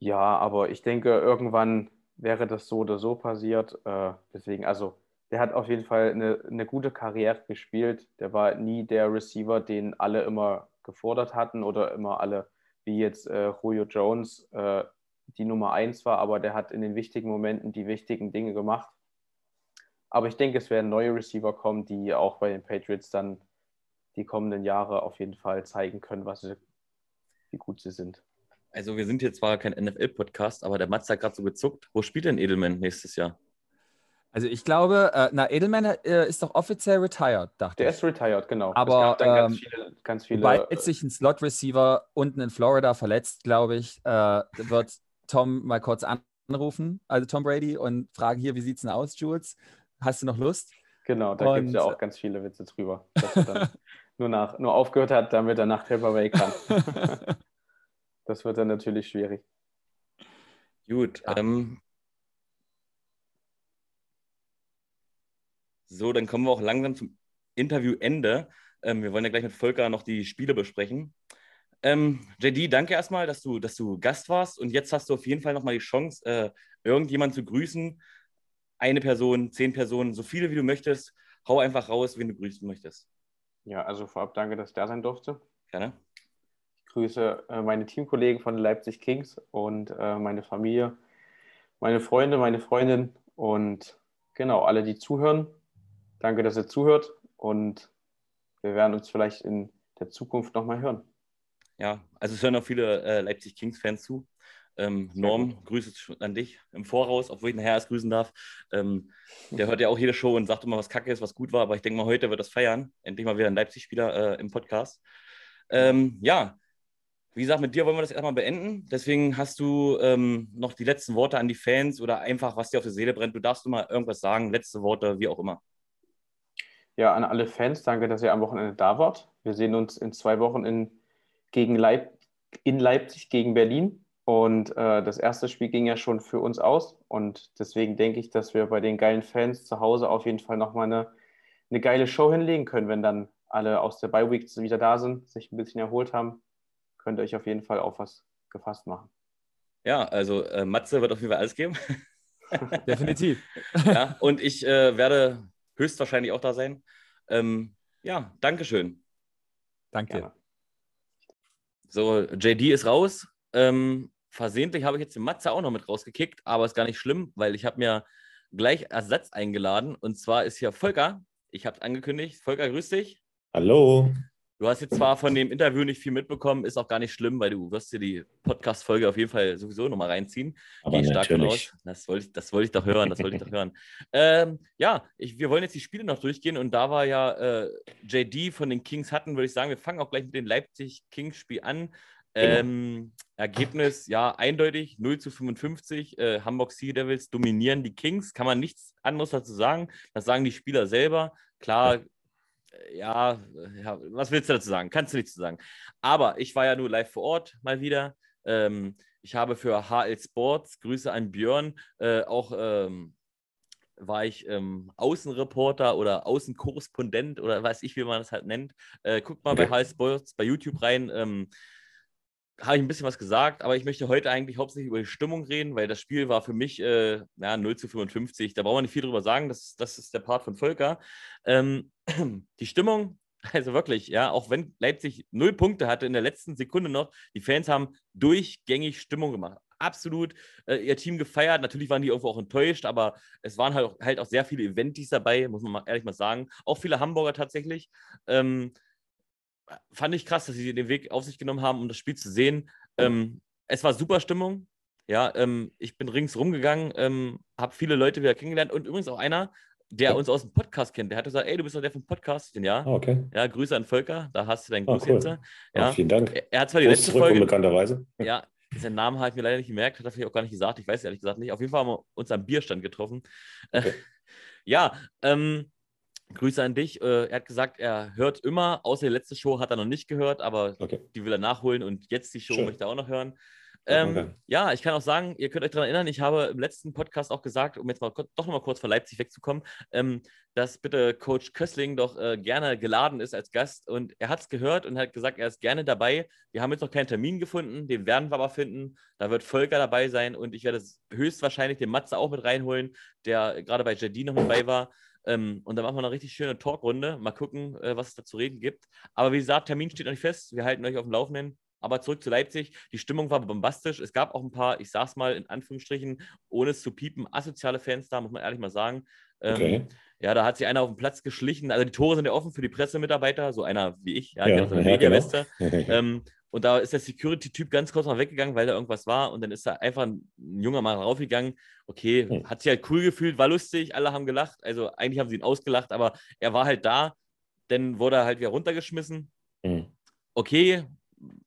Ja, aber ich denke, irgendwann wäre das so oder so passiert. Äh, deswegen, also der hat auf jeden Fall eine, eine gute Karriere gespielt. Der war nie der Receiver, den alle immer gefordert hatten oder immer alle, wie jetzt äh, Julio Jones, äh, die Nummer eins war, aber der hat in den wichtigen Momenten die wichtigen Dinge gemacht. Aber ich denke, es werden neue Receiver kommen, die auch bei den Patriots dann die kommenden Jahre auf jeden Fall zeigen können, was sie, wie gut sie sind. Also wir sind hier zwar kein NFL-Podcast, aber der Mats hat gerade so gezuckt. Wo spielt denn Edelman nächstes Jahr? Also ich glaube, äh, na, Edelman äh, ist doch offiziell retired, dachte Der ich. ist retired, genau. Aber ähm, ganz viele, ganz viele, weil jetzt sich ein Slot-Receiver unten in Florida verletzt, glaube ich, äh, wird Tom mal kurz anrufen, also Tom Brady, und fragen hier, wie sieht es denn aus, Jules? Hast du noch Lust? Genau, da gibt es ja auch ganz viele Witze drüber, dass er dann nur, nach, nur aufgehört hat, damit er nach Tampa Bay kann. das wird dann natürlich schwierig. Gut. Ja. Ähm, so, dann kommen wir auch langsam zum Interviewende. Ähm, wir wollen ja gleich mit Volker noch die Spiele besprechen. Ähm, JD, danke erstmal, dass du, dass du Gast warst. Und jetzt hast du auf jeden Fall nochmal die Chance, äh, irgendjemanden zu grüßen, eine Person, zehn Personen, so viele wie du möchtest. Hau einfach raus, wen du grüßen möchtest. Ja, also vorab danke, dass ich da sein durfte. Gerne. Ich grüße äh, meine Teamkollegen von Leipzig Kings und äh, meine Familie, meine Freunde, meine Freundin und genau alle, die zuhören. Danke, dass ihr zuhört und wir werden uns vielleicht in der Zukunft nochmal hören. Ja, also es hören auch viele äh, Leipzig Kings-Fans zu. Ähm, Norm, Grüße an dich im Voraus, obwohl ich nachher erst grüßen darf. Ähm, der hört ja auch jede Show und sagt immer, was kacke ist, was gut war, aber ich denke mal, heute wird das feiern. Endlich mal wieder ein Leipzig-Spieler äh, im Podcast. Ähm, ja, wie gesagt, mit dir wollen wir das erstmal beenden. Deswegen hast du ähm, noch die letzten Worte an die Fans oder einfach, was dir auf der Seele brennt. Du darfst mal irgendwas sagen, letzte Worte, wie auch immer. Ja, an alle Fans, danke, dass ihr am Wochenende da wart. Wir sehen uns in zwei Wochen in, gegen Leip in Leipzig gegen Berlin. Und äh, das erste Spiel ging ja schon für uns aus. Und deswegen denke ich, dass wir bei den geilen Fans zu Hause auf jeden Fall nochmal eine, eine geile Show hinlegen können, wenn dann alle aus der Bye Week wieder da sind, sich ein bisschen erholt haben. Könnt ihr euch auf jeden Fall auf was gefasst machen. Ja, also äh, Matze wird auf jeden Fall alles geben. Definitiv. ja, und ich äh, werde höchstwahrscheinlich auch da sein. Ähm, ja, Dankeschön. Danke. Ja. So, JD ist raus. Ähm, versehentlich habe ich jetzt den Matze auch noch mit rausgekickt, aber ist gar nicht schlimm, weil ich habe mir gleich Ersatz eingeladen und zwar ist hier Volker. Ich habe es angekündigt. Volker, grüß dich. Hallo. Du hast jetzt zwar von dem Interview nicht viel mitbekommen, ist auch gar nicht schlimm, weil du wirst dir die Podcast-Folge auf jeden Fall sowieso nochmal reinziehen. Aber Gehe stark natürlich. Das wollte ich, das wollte ich doch hören, das wollte ich doch hören. Ähm, ja, ich, wir wollen jetzt die Spiele noch durchgehen und da war ja äh, JD von den Kings hatten, würde ich sagen, wir fangen auch gleich mit dem Leipzig-Kings-Spiel an. Genau. Ähm, Ergebnis, ja, eindeutig 0 zu 55. Äh, Hamburg Sea Devils dominieren die Kings. Kann man nichts anderes dazu sagen. Das sagen die Spieler selber. Klar, ja, ja was willst du dazu sagen? Kannst du nichts zu sagen. Aber ich war ja nur live vor Ort mal wieder. Ähm, ich habe für HL Sports, Grüße an Björn, äh, auch ähm, war ich ähm, Außenreporter oder Außenkorrespondent oder weiß ich, wie man das halt nennt. Äh, guckt mal okay. bei HL Sports bei YouTube rein. Ähm, habe ich ein bisschen was gesagt, aber ich möchte heute eigentlich hauptsächlich über die Stimmung reden, weil das Spiel war für mich äh, ja, 0 zu 55. Da brauchen wir nicht viel drüber sagen, das, das ist der Part von Volker. Ähm, die Stimmung, also wirklich, ja, auch wenn Leipzig null Punkte hatte in der letzten Sekunde noch, die Fans haben durchgängig Stimmung gemacht. Absolut äh, ihr Team gefeiert. Natürlich waren die irgendwo auch enttäuscht, aber es waren halt auch, halt auch sehr viele Eventis dabei, muss man mal ehrlich mal sagen. Auch viele Hamburger tatsächlich. Ähm, fand ich krass, dass sie den Weg auf sich genommen haben, um das Spiel zu sehen. Ähm, es war super Stimmung. Ja, ähm, ich bin ringsrum gegangen, ähm, habe viele Leute wieder kennengelernt und übrigens auch einer, der ja. uns aus dem Podcast kennt. Der hat gesagt, ey, du bist doch der vom Podcast. Ja. Ah, okay. Ja, Grüße an Volker. Da hast du deinen ah, Gruß oh, cool. jetzt. Ja. Oh, vielen Dank. Er, er hat zwar die letzte zurück, Folge. Unbekannterweise. Ja, seinen Namen habe ich mir leider nicht gemerkt, hat er vielleicht auch gar nicht gesagt. Ich weiß ehrlich gesagt nicht. Auf jeden Fall haben wir uns am Bierstand getroffen. Okay. ja, ähm, Grüße an dich. Äh, er hat gesagt, er hört immer, außer die letzte Show hat er noch nicht gehört, aber okay. die will er nachholen und jetzt die Show Schön. möchte er auch noch hören. Ähm, ja, ich kann auch sagen, ihr könnt euch daran erinnern, ich habe im letzten Podcast auch gesagt, um jetzt mal doch noch mal kurz von Leipzig wegzukommen, ähm, dass bitte Coach Kössling doch äh, gerne geladen ist als Gast. Und er hat es gehört und hat gesagt, er ist gerne dabei. Wir haben jetzt noch keinen Termin gefunden, den werden wir aber finden. Da wird Volker dabei sein und ich werde höchstwahrscheinlich den Matze auch mit reinholen, der gerade bei JD noch mit dabei war. Ähm, und dann machen wir eine richtig schöne Talkrunde. Mal gucken, äh, was es da zu reden gibt. Aber wie gesagt, Termin steht noch nicht fest. Wir halten euch auf dem Laufenden. Aber zurück zu Leipzig. Die Stimmung war bombastisch. Es gab auch ein paar, ich sag's mal in Anführungsstrichen, ohne es zu piepen, asoziale Fans da, muss man ehrlich mal sagen. Ähm, okay. Ja, da hat sich einer auf den Platz geschlichen. Also die Tore sind ja offen für die Pressemitarbeiter, so einer wie ich, ja, ja, der so eine ja, Medienweste. Genau. ähm, und da ist der Security-Typ ganz kurz mal weggegangen, weil da irgendwas war. Und dann ist da einfach ein, junger Mann raufgegangen. Okay, hm. hat sich halt cool gefühlt, war lustig, alle haben gelacht. Also eigentlich haben sie ihn ausgelacht, aber er war halt da. Dann wurde er halt wieder runtergeschmissen. Hm. Okay,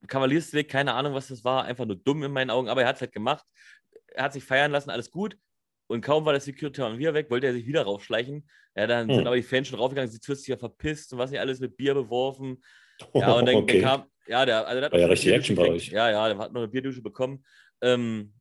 Kavaliersweg, keine Ahnung, was das war. Einfach nur dumm in meinen Augen, aber er hat es halt gemacht. Er hat sich feiern lassen, alles gut. Und kaum war der Security wieder weg, wollte er sich wieder raufschleichen. Ja, dann hm. sind aber die Fans schon raufgegangen, sie sich ja verpisst und was nicht alles mit Bier beworfen. Ja, und dann, okay. dann kam, ja, der, also der war ja richtig Action bei euch. Ja, ja, der hat noch eine Bierdusche bekommen. Ähm,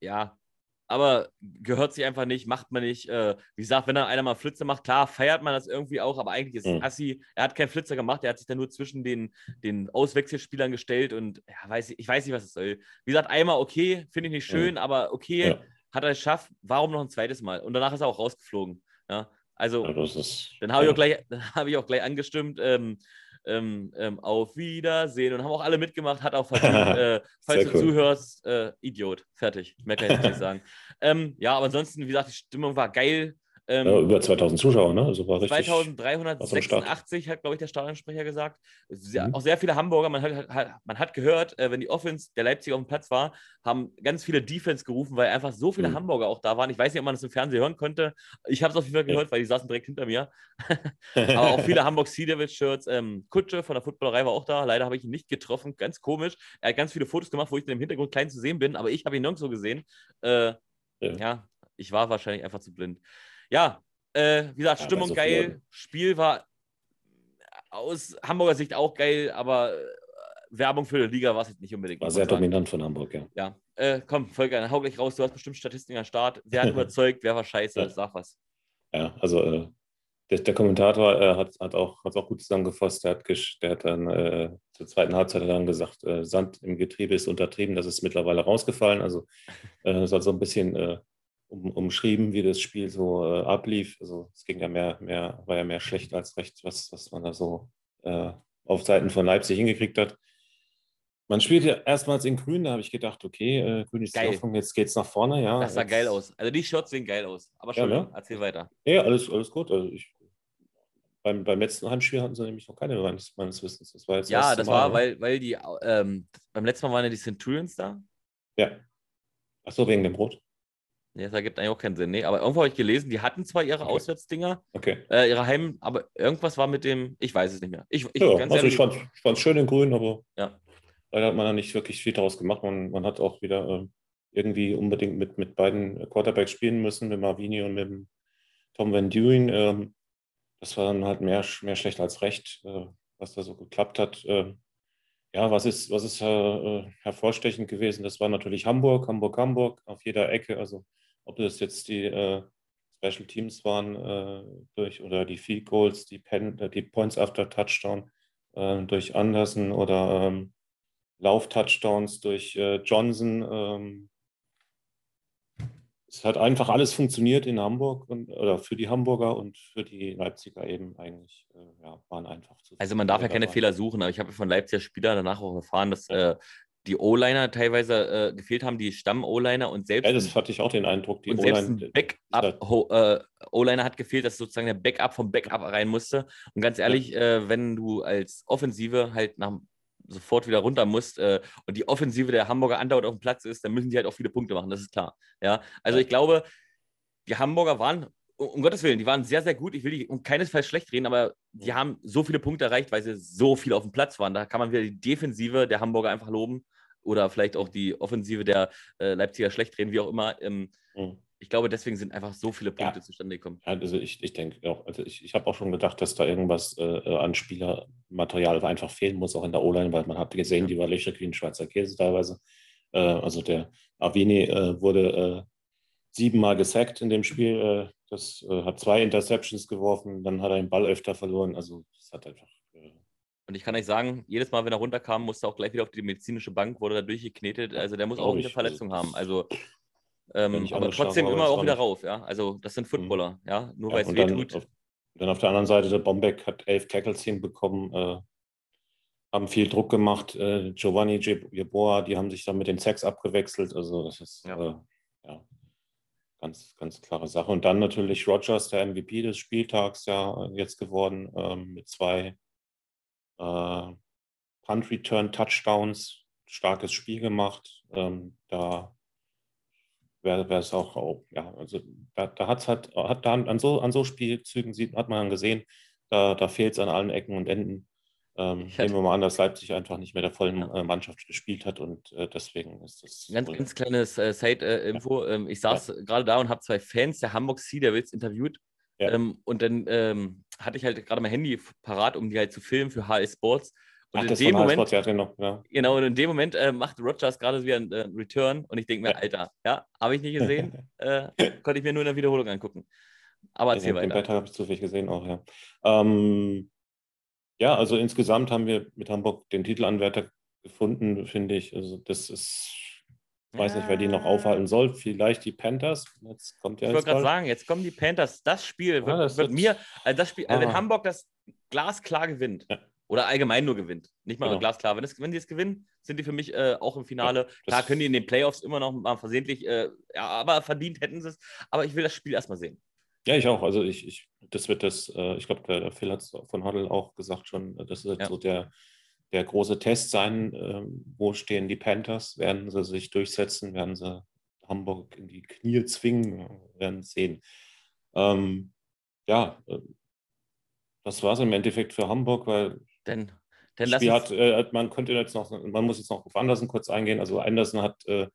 ja, aber gehört sich einfach nicht, macht man nicht. Äh, wie gesagt, wenn dann einer mal Flitzer macht, klar, feiert man das irgendwie auch, aber eigentlich ist mhm. Assi, er hat keinen Flitzer gemacht, er hat sich dann nur zwischen den, den Auswechselspielern gestellt und ja, weiß ich, ich weiß nicht, was es soll. Wie gesagt, einmal okay, finde ich nicht schön, mhm. aber okay, ja. hat er es geschafft, warum noch ein zweites Mal? Und danach ist er auch rausgeflogen. Ja? Also, ja, ist, dann habe ich, auch gleich, hab ich auch gleich angestimmt, ähm, ähm, ähm, auf Wiedersehen und haben auch alle mitgemacht, hat auch verdient. äh, falls du zuhörst, äh, Idiot. Fertig. Mehr kann ich nicht sagen. Ähm, ja, aber ansonsten, wie gesagt, die Stimmung war geil. Ähm, ja, über 2000 Zuschauer, ne? Also war richtig 2386 hat, glaube ich, der Stadionsprecher gesagt. Sehr, mhm. Auch sehr viele Hamburger. Man hat, hat man hat gehört, äh, wenn die Offense der Leipzig auf dem Platz war, haben ganz viele Defense gerufen, weil einfach so viele mhm. Hamburger auch da waren. Ich weiß nicht, ob man das im Fernsehen hören konnte. Ich habe es auf jeden Fall gehört, ja. weil die saßen direkt hinter mir. Aber auch viele Hamburg Sea Devils Shirts. Ähm, Kutsche von der Footballerei war auch da. Leider habe ich ihn nicht getroffen. Ganz komisch. Er hat ganz viele Fotos gemacht, wo ich im Hintergrund klein zu sehen bin, aber ich habe ihn nirgendwo gesehen. Äh, ja. ja, ich war wahrscheinlich einfach zu blind ja, äh, wie gesagt, Stimmung so geil. Spiel war aus Hamburger Sicht auch geil, aber äh, Werbung für die Liga war es jetzt nicht unbedingt. War sehr dominant von Hamburg, ja. Ja, äh, komm, Volker, hau gleich raus. Du hast bestimmt Statistiken am Start. Wer hat überzeugt, wer war scheiße? Ja. Sag was. Ja, also äh, der, der, Kommentator äh, hat, hat, auch, hat auch gut zusammengefasst. Der hat, der hat dann äh, zur zweiten Halbzeit dann gesagt, äh, Sand im Getriebe ist untertrieben. Das ist mittlerweile rausgefallen. Also äh, soll so ein bisschen um, umschrieben, wie das Spiel so äh, ablief. Also es ging ja mehr, mehr, war ja mehr schlecht als recht, was, was man da so äh, auf Seiten von Leipzig hingekriegt hat. Man spielt ja erstmals in Grün, da habe ich gedacht, okay, äh, Grün ist die Hoffnung, jetzt geht es nach vorne. Ja, das sah jetzt, geil aus. Also die Shots sehen geil aus. Aber schon, ja, ne? erzähl weiter. Ja, alles, alles gut. Also ich, beim, beim letzten Heimspiel hatten sie nämlich noch keine meines, meines Wissens. Das war jetzt ja, das Mal, war, ne? weil, weil die ähm, beim letzten Mal waren ja die Centurions da. Ja. Ach so, wegen dem Rot. Nee, das ergibt eigentlich auch keinen Sinn. Nee, aber irgendwo habe ich gelesen, die hatten zwar ihre okay. Auswärtsdinger, okay. äh, ihre Heim, aber irgendwas war mit dem, ich weiß es nicht mehr. Ich, ich, ja, also ehrlich, ich fand es schön in Grün, aber ja. leider hat man da nicht wirklich viel daraus gemacht. Man, man hat auch wieder äh, irgendwie unbedingt mit, mit beiden Quarterbacks spielen müssen, mit Marvini und mit Tom Van Duyn. Ähm, das war dann halt mehr, mehr schlecht als recht, äh, was da so geklappt hat. Äh, ja, was ist, was ist äh, hervorstechend gewesen? Das war natürlich Hamburg, Hamburg, Hamburg auf jeder Ecke. Also ob das jetzt die äh, Special Teams waren äh, durch oder die Field Goals, die, Pen, äh, die Points after Touchdown äh, durch Anderson oder ähm, Lauf-Touchdowns durch äh, Johnson. Ähm, es hat einfach alles funktioniert in Hamburg und, oder für die Hamburger und für die Leipziger eben eigentlich äh, ja, waren einfach zu. Also man darf ja keine Fehler suchen, aber ich habe von Leipziger Spielern danach auch erfahren, dass ja. äh, die O-Liner teilweise äh, gefehlt haben, die Stamm-O-Liner und selbst. Ja, das hatte ich auch den Eindruck. Die und selbst ein Backup-O-Liner äh, hat gefehlt, dass sozusagen der Backup vom Backup rein musste. Und ganz ehrlich, ja. äh, wenn du als Offensive halt nach, sofort wieder runter musst äh, und die Offensive der Hamburger andauernd auf dem Platz ist, dann müssen die halt auch viele Punkte machen, das ist klar. Ja, also ja. ich glaube, die Hamburger waren um Gottes Willen, die waren sehr, sehr gut. Ich will die um keinesfalls schlecht reden, aber die haben so viele Punkte erreicht, weil sie so viel auf dem Platz waren. Da kann man wieder die Defensive der Hamburger einfach loben oder vielleicht auch die Offensive der äh, Leipziger schlecht reden, wie auch immer. Ähm, mhm. Ich glaube, deswegen sind einfach so viele Punkte ja. zustande gekommen. Ja, also ich, ich denke auch, also ich, ich habe auch schon gedacht, dass da irgendwas äh, äh an Spielermaterial einfach fehlen muss, auch in der O-Line, weil man hat gesehen, ja. die war Löcher wie ein Schweizer Käse teilweise. Äh, also der Avini äh, wurde äh, siebenmal gesackt in dem Spiel. das hat zwei Interceptions geworfen, dann hat er den Ball öfter verloren. Also das hat einfach und ich kann euch sagen, jedes Mal, wenn er runterkam, musste er auch gleich wieder auf die medizinische Bank, wurde da durchgeknetet. Also der muss auch eine Verletzung haben. Also, ähm, aber trotzdem immer auch wieder rauf, ja. Also das sind mhm. Footballer, mhm. ja. Nur ja, weil es weh tut. Auf, dann auf der anderen Seite, der Bombeck hat elf Tackles hinbekommen, äh, haben viel Druck gemacht. Äh, Giovanni Jeboa, die haben sich dann mit den Sex abgewechselt. Also das ist ja. Äh, ja. ganz, ganz klare Sache. Und dann natürlich Rogers, der MVP des Spieltags ja jetzt geworden, ähm, mit zwei äh, Punt Return Touchdowns, starkes Spiel gemacht. Ähm, da wäre es auch, auch, ja, also da, da hat es halt, hat da an so, an so Spielzügen sieht, hat man dann gesehen, da, da fehlt es an allen Ecken und Enden. Ähm, nehmen wir mal an, dass Leipzig einfach nicht mehr der vollen ja. Äh, Mannschaft gespielt hat und äh, deswegen ist das. Ganz, ganz kleines äh, Side-Info. Ja. Ähm, ich saß ja. gerade da und habe zwei Fans der Hamburg Sea Devils interviewt. Ähm, und dann ähm, hatte ich halt gerade mein Handy parat, um die halt zu filmen für HS Sports. Und Ach, in dem Moment, Sports, ja, genau, ja. genau, und in dem Moment äh, macht Rogers gerade wieder einen äh, Return und ich denke mir, Alter, ja, habe ich nicht gesehen, äh, konnte ich mir nur in der Wiederholung angucken. Aber erzähl den, weiter. Den Beitrag habe ich zufällig gesehen auch, ja. Ähm, ja, also insgesamt haben wir mit Hamburg den Titelanwärter gefunden, finde ich. Also das ist, ich weiß nicht, wer die noch aufhalten soll. Vielleicht die Panthers. Jetzt kommt ja ich wollte gerade sagen, jetzt kommen die Panthers. Das Spiel wird, ja, das wird mir, also das Spiel, also wenn Hamburg das glasklar gewinnt, ja. oder allgemein nur gewinnt, nicht mal genau. glasklar, wenn, es, wenn die es gewinnen, sind die für mich äh, auch im Finale. Ja, Klar können die in den Playoffs immer noch mal versehentlich, äh, ja, aber verdient hätten sie es. Aber ich will das Spiel erstmal sehen. Ja, ich auch. Also ich, ich das wird das, äh, ich glaube, der, der, Phil hat es von Huddle auch gesagt schon, das wird ja. so der, der große Test sein. Äh, wo stehen die Panthers? Werden sie sich durchsetzen? Werden sie Hamburg in die Knie zwingen? Werden sehen. Ähm, ja, äh, das war es im Endeffekt für Hamburg, weil denn, denn Spiel hat, äh, man könnte jetzt noch, man muss jetzt noch auf Andersen kurz eingehen. Also Andersen hat äh,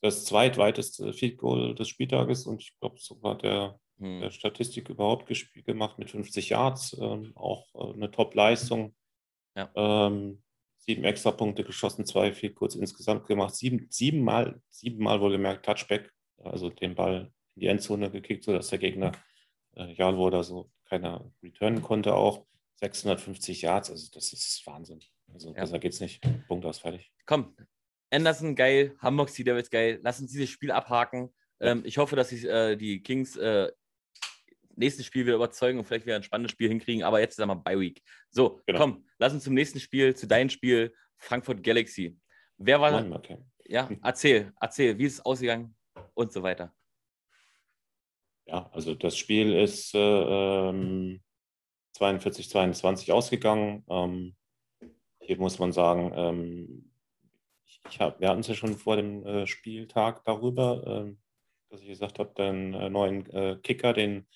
das zweitweiteste Field Goal des Spieltages und ich glaube sogar der hm. der Statistik überhaupt gemacht mit 50 Yards, ähm, auch äh, eine Top-Leistung. Ja. Ähm, sieben Extrapunkte geschossen, zwei viel kurz insgesamt gemacht, sieben, siebenmal, siebenmal wohlgemerkt Touchback, also den Ball in die Endzone gekickt, sodass der Gegner äh, ja wurde, also keiner returnen konnte auch. 650 Yards, also das ist Wahnsinn. Also ja. besser geht's nicht. Punkt aus, fertig. Komm, Anderson geil, Hamburg Sea Devils geil. Lass uns dieses Spiel abhaken. Ähm, ich hoffe, dass sich äh, die Kings äh, nächstes Spiel wieder überzeugen und vielleicht wieder ein spannendes Spiel hinkriegen. Aber jetzt sagen wir Bye Week. So, genau. komm, lass uns zum nächsten Spiel, zu deinem Spiel, Frankfurt Galaxy. Wer war. Mann, okay. Ja, erzähl, erzähl, wie ist es ausgegangen und so weiter. Ja, also das Spiel ist äh, 42-22 ähm, ausgegangen. Ähm, hier muss man sagen, ähm, ich, ich hab, wir hatten es ja schon vor dem äh, Spieltag darüber, ähm, dass ich gesagt habe, den äh, neuen äh, Kicker, den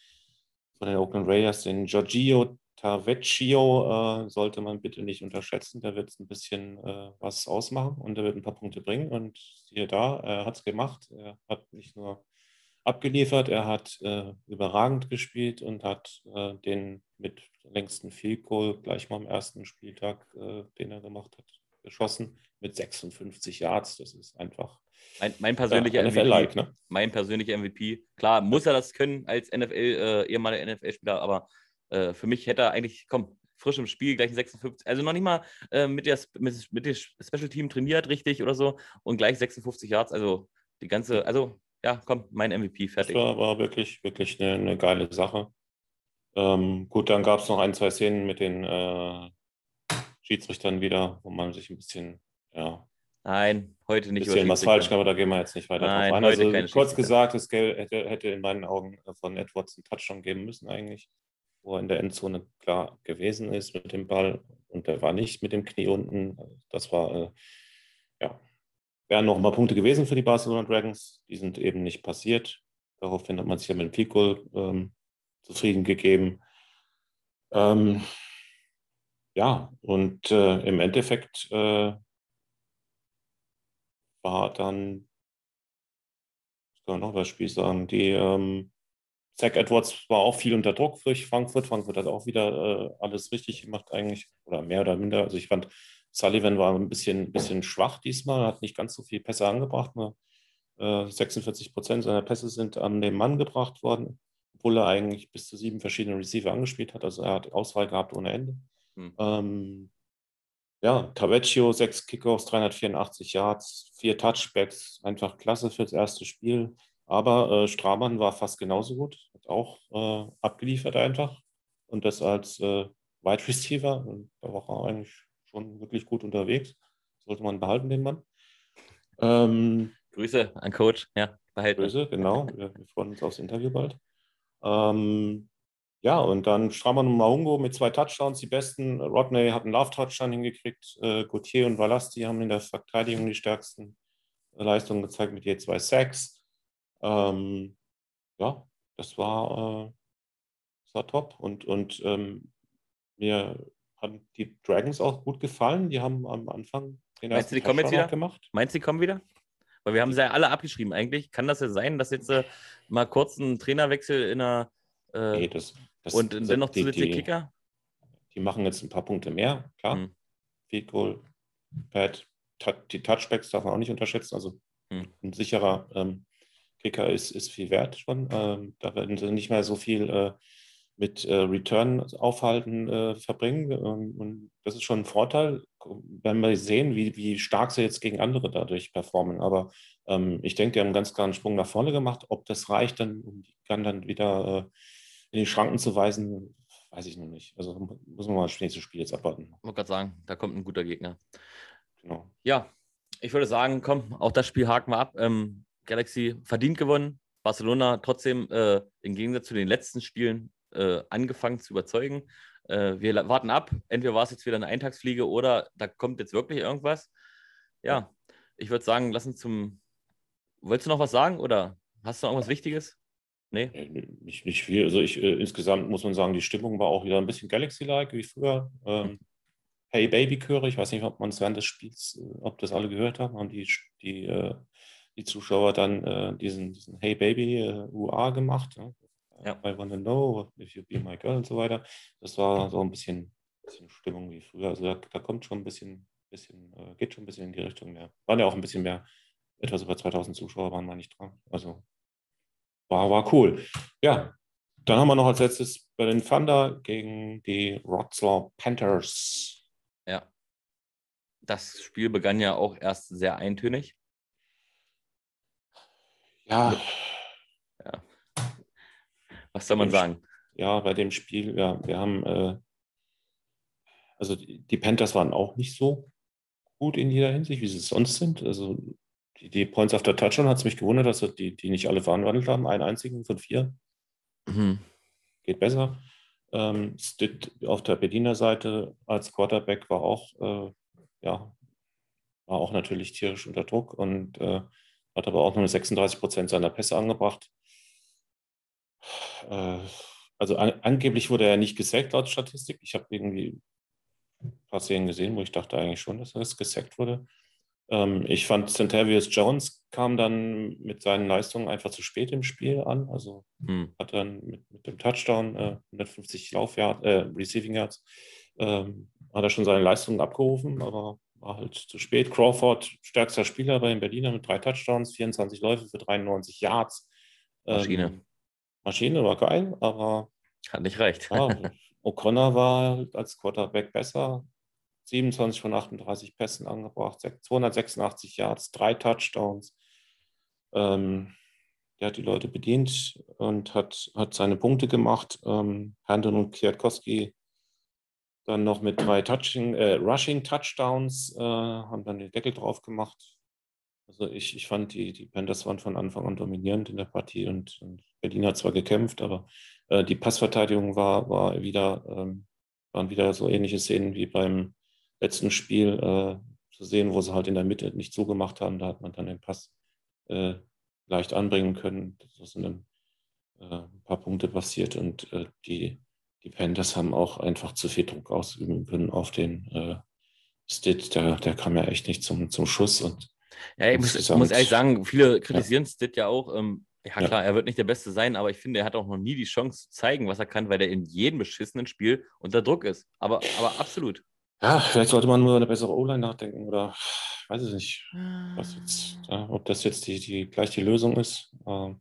von den Oakland Raiders, den Giorgio Tavecchio, äh, sollte man bitte nicht unterschätzen. Der wird ein bisschen äh, was ausmachen und der wird ein paar Punkte bringen. Und hier da, er hat es gemacht. Er hat nicht nur abgeliefert, er hat äh, überragend gespielt und hat äh, den mit längsten Field Goal gleich mal am ersten Spieltag, äh, den er gemacht hat, geschossen mit 56 Yards. Das ist einfach mein, mein persönlicher ja, MVP. Ne? Mein persönlicher MVP. Klar, muss er das können als NFL, äh, ehemaliger NFL-Spieler, aber äh, für mich hätte er eigentlich, komm, frisch im Spiel, gleich 56, also noch nicht mal äh, mit, der, mit, mit dem Special Team trainiert, richtig oder so, und gleich 56 Yards, also die ganze, also ja, komm, mein MVP, fertig. Das war, war wirklich, wirklich eine, eine geile Sache. Ähm, gut, dann gab es noch ein, zwei Szenen mit den äh, Schiedsrichtern wieder, wo man sich ein bisschen, ja, Nein, heute nicht. Bisschen was falsch, aber da gehen wir jetzt nicht weiter Nein, drauf ein. Also kurz gesagt, es hätte, hätte in meinen Augen von Edwards einen Touchdown geben müssen eigentlich, wo er in der Endzone klar gewesen ist mit dem Ball und der war nicht mit dem Knie unten. Das war, äh, ja, wären noch ein paar Punkte gewesen für die Barcelona Dragons. Die sind eben nicht passiert. Daraufhin hat man sich ja mit dem Field ähm, zufrieden gegeben. Ähm, ja, und äh, im Endeffekt äh, war dann, was kann man noch das Spiel sagen, die ähm, Zach Edwards war auch viel unter Druck für Frankfurt. Frankfurt hat auch wieder äh, alles richtig gemacht eigentlich, oder mehr oder minder. Also ich fand, Sullivan war ein bisschen, bisschen schwach diesmal, hat nicht ganz so viel Pässe angebracht. Nur, äh, 46 Prozent seiner Pässe sind an den Mann gebracht worden, obwohl er eigentlich bis zu sieben verschiedene Receiver angespielt hat. Also er hat Auswahl gehabt ohne Ende. Hm. Ähm, ja, Tavecchio, sechs Kickoffs, 384 Yards, vier Touchbacks, einfach klasse fürs erste Spiel. Aber äh, Stramann war fast genauso gut, hat auch äh, abgeliefert einfach. Und das als äh, Wide Receiver. Und da war er eigentlich schon wirklich gut unterwegs. Sollte man behalten, den Mann. Ähm, Grüße an Coach, ja, behalten. Grüße, genau. Wir, wir freuen uns aufs Interview bald. Ähm, ja, und dann Straman und Maungo mit zwei Touchdowns, die besten. Rodney hat einen Love-Touchdown hingekriegt. Äh, Gauthier und Valasti haben in der Verteidigung die stärksten Leistungen gezeigt mit je zwei Sacks. Ähm, ja, das war, äh, das war top. Und, und ähm, mir haben die Dragons auch gut gefallen. Die haben am Anfang den Meinst du, die kommen jetzt wieder? Gemacht. Meinst du, die kommen wieder? Weil wir haben sie ja alle abgeschrieben eigentlich. Kann das ja sein, dass jetzt äh, mal kurz ein Trainerwechsel in der äh, nee, das, das, und das, dennoch zusätzliche Kicker? Die machen jetzt ein paar Punkte mehr, klar. Hm. Field Goal, Pad, die Touchbacks darf man auch nicht unterschätzen. Also hm. ein sicherer ähm, Kicker ist, ist viel wert schon. Ähm, da werden sie nicht mehr so viel äh, mit äh, Return aufhalten äh, verbringen. Ähm, und das ist schon ein Vorteil, wenn wir sehen, wie, wie stark sie jetzt gegen andere dadurch performen. Aber ähm, ich denke, die haben einen ganz klaren Sprung nach vorne gemacht. Ob das reicht, dann, dann, dann wieder äh, in die Schranken zu weisen, weiß ich noch nicht. Also muss man mal das nächste Spiel jetzt abwarten. Ich wollte gerade sagen, da kommt ein guter Gegner. Genau. Ja, ich würde sagen, komm, auch das Spiel haken wir ab. Ähm, Galaxy verdient gewonnen. Barcelona trotzdem äh, im Gegensatz zu den letzten Spielen äh, angefangen zu überzeugen. Äh, wir warten ab. Entweder war es jetzt wieder eine Eintagsfliege oder da kommt jetzt wirklich irgendwas. Ja, ich würde sagen, lass uns zum. Wolltest du noch was sagen oder hast du noch irgendwas Wichtiges? Nee? Nicht, nicht viel. Also ich, äh, insgesamt muss man sagen, die Stimmung war auch wieder ein bisschen Galaxy-like wie früher. Ähm, hey Baby Chöre, ich weiß nicht, ob man es während des Spiels, äh, ob das alle gehört haben, haben die, die, äh, die Zuschauer dann äh, diesen, diesen Hey Baby äh, UA gemacht. Ja? ja. I wanna know if you be my girl und so weiter. Das war so ein bisschen, bisschen Stimmung wie früher. Also da, da kommt schon ein bisschen, bisschen äh, geht schon ein bisschen in die Richtung mehr. Waren ja auch ein bisschen mehr, etwas über 2000 Zuschauer waren wir nicht dran. Also war, war cool. Ja, dann haben wir noch als letztes Berlin Thunder gegen die Wroclaw Panthers. Ja. Das Spiel begann ja auch erst sehr eintönig. Ja. ja. Was soll man sagen? Ja, bei dem Spiel, ja, wir haben, äh, also die Panthers waren auch nicht so gut in jeder Hinsicht, wie sie es sonst sind. Also die, die Points after Touchdown hat es mich gewundert, dass die, die nicht alle verwandelt haben. Einen einzigen von vier. Mhm. Geht besser. Ähm, Stitt auf der Berliner Seite als Quarterback war auch, äh, ja, war auch natürlich tierisch unter Druck und äh, hat aber auch nur 36 Prozent seiner Pässe angebracht. Äh, also an, angeblich wurde er nicht gesackt laut Statistik. Ich habe irgendwie ein paar Szenen gesehen, wo ich dachte eigentlich schon, dass er gesackt wurde. Ähm, ich fand, Centavius Jones kam dann mit seinen Leistungen einfach zu spät im Spiel an. Also hm. hat dann mit, mit dem Touchdown äh, 150 Laufyard, äh, Receiving Yards, ähm, hat er schon seine Leistungen abgerufen, aber war halt zu spät. Crawford, stärkster Spieler bei den Berliner mit drei Touchdowns, 24 Läufe für 93 Yards. Ähm, Maschine. Maschine war geil, aber. Hat nicht recht. Ja, O'Connor war als Quarterback besser, 27 von 38 Pässen angebracht, 286 Yards, drei Touchdowns. Ähm, der hat die Leute bedient und hat, hat seine Punkte gemacht. Ähm, Herndon und Kwiatkowski dann noch mit drei Touching, äh, Rushing Touchdowns äh, haben dann den Deckel drauf gemacht. Also ich, ich fand, die, die Panthers waren von Anfang an dominierend in der Partie und, und Berlin hat zwar gekämpft, aber äh, die Passverteidigung war, war wieder, ähm, waren wieder so ähnliche Szenen wie beim letzten Spiel äh, zu sehen, wo sie halt in der Mitte nicht zugemacht haben. Da hat man dann den Pass äh, leicht anbringen können. Das sind dann äh, ein paar Punkte passiert und äh, die, die Panthers haben auch einfach zu viel Druck ausüben können auf den äh, Stit. Der, der kam ja echt nicht zum, zum Schuss und ja, ich muss, ich muss ehrlich sagen, viele kritisieren ja. Stitt ja auch. Ähm, ja, klar, ja. er wird nicht der Beste sein, aber ich finde, er hat auch noch nie die Chance zu zeigen, was er kann, weil er in jedem beschissenen Spiel unter Druck ist. Aber, aber absolut. Ja, vielleicht sollte man nur eine bessere O-Line nachdenken oder weiß ich nicht, was jetzt, ja, ob das jetzt die, die, gleich die Lösung ist. Ähm,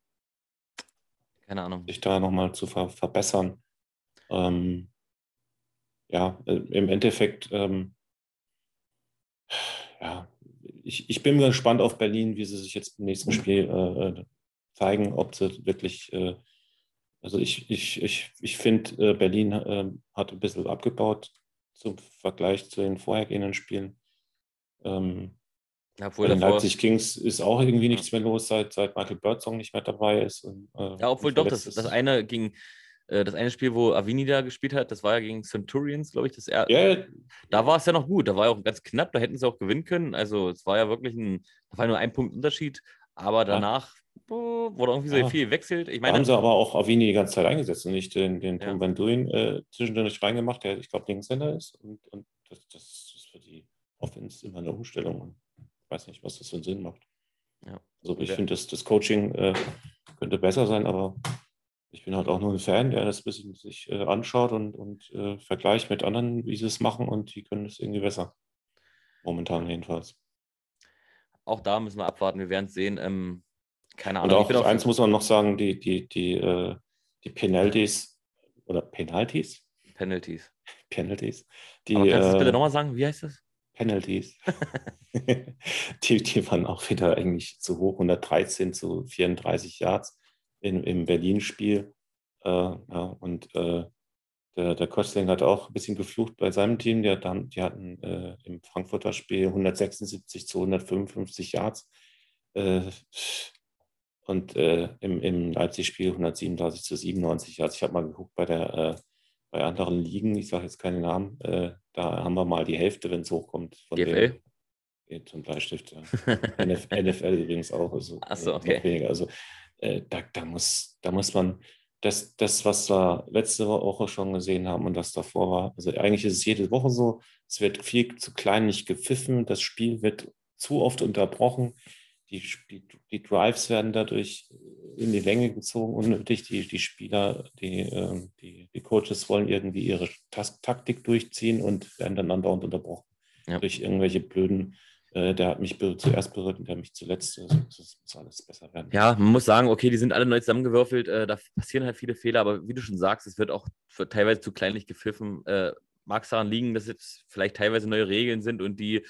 Keine Ahnung. Sich da nochmal zu ver verbessern. Ähm, ja, äh, im Endeffekt, ähm, ja, ich, ich bin gespannt auf Berlin, wie sie sich jetzt im nächsten Spiel äh, äh zeigen, ob sie wirklich, äh, also ich, ich, ich, ich finde, äh, Berlin äh, hat ein bisschen abgebaut zum Vergleich zu den vorhergehenden Spielen. Ähm, obwohl bei den Leipzig Kings ist auch irgendwie nichts mehr los, seit, seit Michael Birdsong nicht mehr dabei ist. Und, äh, ja, obwohl doch, das, das eine ging, äh, das eine Spiel, wo Avini da gespielt hat, das war ja gegen Centurions, glaube ich. Das er yeah. Da war es ja noch gut, da war ja auch ganz knapp, da hätten sie auch gewinnen können. Also es war ja wirklich ein, da war nur ein Punkt Unterschied. Aber danach ja. wurde irgendwie so ja. viel gewechselt. Ich meine, haben sie aber auch Avini die ganze Zeit eingesetzt und nicht den, den Tom Van Duyn äh, zwischendurch reingemacht, der, ich glaube, Linkshänder ist. Und, und das, das, ist für die Offense immer eine Umstellung. Ich weiß nicht, was das für einen Sinn macht. Ja. Also ich finde, das, das Coaching äh, könnte besser sein, aber ich bin halt auch nur ein Fan, der das ein bisschen sich äh, anschaut und, und äh, vergleicht mit anderen, wie sie es machen und die können es irgendwie besser. Momentan jedenfalls. Auch da müssen wir abwarten, wir werden es sehen. Ähm, keine Ahnung. Und auch eins muss man noch sagen, die, die, die, äh, die Penalties oder Penalties? Penalties. Penalties. Die, Aber kannst du das bitte äh, nochmal sagen? Wie heißt das? Penalties. die, die waren auch wieder eigentlich zu hoch, 113 zu 34 Yards in, im Berlin-Spiel. Äh, ja, und äh, der, der Kostling hat auch ein bisschen geflucht bei seinem Team. Die, die hatten äh, im Frankfurter Spiel 176 zu 155 Yards. Äh, und äh, im, im Leipzig-Spiel 137 zu 97 Yards. Ich habe mal geguckt bei der äh, bei anderen Ligen, ich sage jetzt keine Namen, da haben wir mal die Hälfte, wenn es hochkommt. Von DFL? Dem, zum Bleistift. Ja. NFL übrigens auch. Also, Achso, okay. Weniger. Also äh, da, da, muss, da muss man das, das, was wir letzte Woche schon gesehen haben und das davor war, also eigentlich ist es jede Woche so, es wird viel zu kleinlich gepfiffen, das Spiel wird zu oft unterbrochen, die, die, Drives werden dadurch in die Länge gezogen, unnötig, die, die Spieler, die, äh, die, die Coaches wollen irgendwie ihre Taktik durchziehen und werden dann andauernd unterbrochen ja. durch irgendwelche blöden der hat mich zuerst berührt und der mich zuletzt. Also das muss alles besser werden. Ja, man muss sagen, okay, die sind alle neu zusammengewürfelt. Äh, da passieren halt viele Fehler, aber wie du schon sagst, es wird auch teilweise zu kleinlich gepfiffen. Äh, Mag es daran liegen, dass jetzt vielleicht teilweise neue Regeln sind und die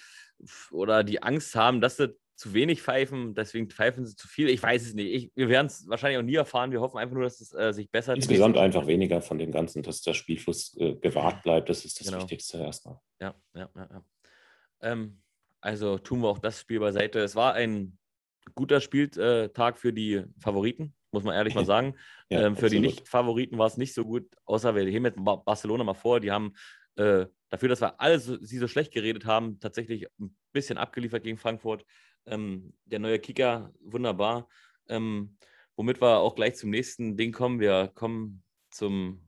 oder die Angst haben, dass sie zu wenig pfeifen, deswegen pfeifen sie zu viel. Ich weiß es nicht. Ich, wir werden es wahrscheinlich auch nie erfahren. Wir hoffen einfach nur, dass es äh, sich bessert. Insgesamt einfach weniger von dem Ganzen, dass der Spielfluss äh, gewahrt bleibt. Das ist das genau. Wichtigste erstmal. Ja, ja, ja. ja. Ähm, also tun wir auch das Spiel beiseite. Es war ein guter Spieltag für die Favoriten, muss man ehrlich mal sagen. Ja, ähm, für die Nicht-Favoriten war es nicht so gut, außer wir heben jetzt Barcelona mal vor. Die haben äh, dafür, dass wir alle so, sie so schlecht geredet haben, tatsächlich ein bisschen abgeliefert gegen Frankfurt. Ähm, der neue Kicker, wunderbar. Ähm, womit wir auch gleich zum nächsten Ding kommen. Wir kommen zum,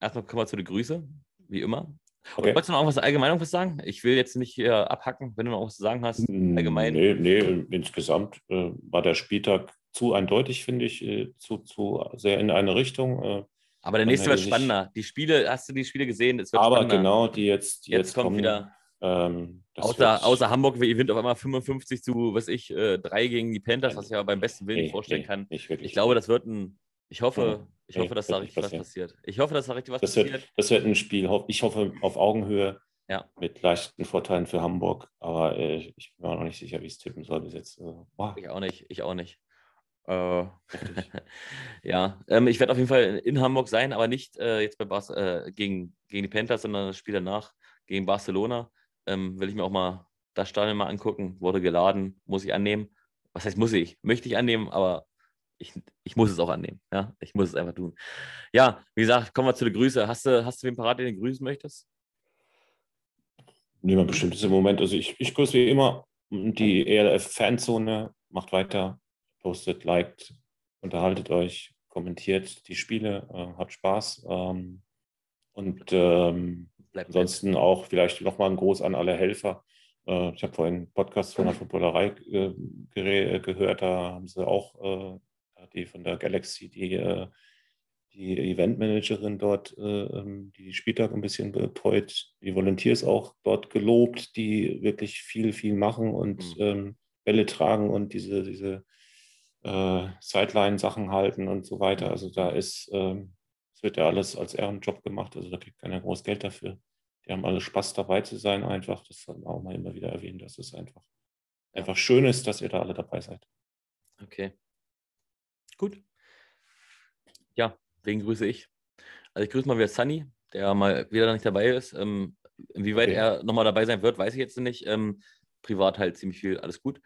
erstmal kommen wir zu den Grüßen, wie immer. Okay. Wolltest du noch was allgemein was sagen? Ich will jetzt nicht äh, abhacken, wenn du noch was zu sagen hast. Allgemein. Nee, nee insgesamt äh, war der Spieltag zu eindeutig, finde ich, äh, zu, zu sehr in eine Richtung. Äh, aber der nächste wird spannender. Die Spiele, hast du die Spiele gesehen? aber spannender. genau, die jetzt, die jetzt, jetzt kommt kommen, wieder. Ähm, außer, außer Hamburg gewinnt auf einmal 55 zu, was ich, äh, 3 gegen die Panthers, was ich aber beim besten Willen nee, vorstellen nee, kann. Ich glaube, das wird ein, ich hoffe, ich hoffe, dass da richtig was passiert. Ich hoffe, dass da richtig was das passiert. Wird, das wird ein Spiel, ich hoffe, auf Augenhöhe. Ja. Mit leichten Vorteilen für Hamburg. Aber äh, ich bin mir noch nicht sicher, wie es tippen soll bis jetzt. Also, Ich auch nicht. Ich auch nicht. Äh, ja, ähm, ich werde auf jeden Fall in Hamburg sein, aber nicht äh, jetzt bei Bar äh, gegen, gegen die Panthers, sondern das Spiel danach gegen Barcelona. Ähm, will ich mir auch mal das Stadion mal angucken. Wurde geladen, muss ich annehmen. Was heißt muss ich? Möchte ich annehmen, aber ich, ich muss es auch annehmen. Ja, ich muss es einfach tun. Ja, wie gesagt, kommen wir zu den Grüßen. Hast du, hast du wen parat, den du grüßen möchtest? Niemand bestimmt ist im Moment. Also ich, ich grüße wie immer die ELF-Fanzone. Macht weiter, postet, liked, unterhaltet euch, kommentiert die Spiele, äh, habt Spaß. Ähm, und ähm, ansonsten auch vielleicht nochmal ein Gruß an alle Helfer. Äh, ich habe vorhin einen Podcast von der Footballerei äh, gehört, da haben sie auch äh, die von der Galaxy, die, äh, die Eventmanagerin dort, äh, ähm, die Spieltag ein bisschen betreut, die Volunteers auch dort gelobt, die wirklich viel, viel machen und mhm. ähm, Bälle tragen und diese, diese äh, Sideline-Sachen halten und so weiter. Also da ist, ähm, es wird ja alles als Ehrenjob gemacht, also da kriegt keiner groß Geld dafür. Die haben alle Spaß dabei zu sein, einfach. Das soll man auch mal immer wieder erwähnen, dass es einfach, einfach schön ist, dass ihr da alle dabei seid. Okay. Gut. Ja, wen grüße ich? Also ich grüße mal wieder Sunny, der mal wieder nicht dabei ist. Ähm, inwieweit okay. er nochmal dabei sein wird, weiß ich jetzt nicht. Ähm, privat halt ziemlich viel, alles gut.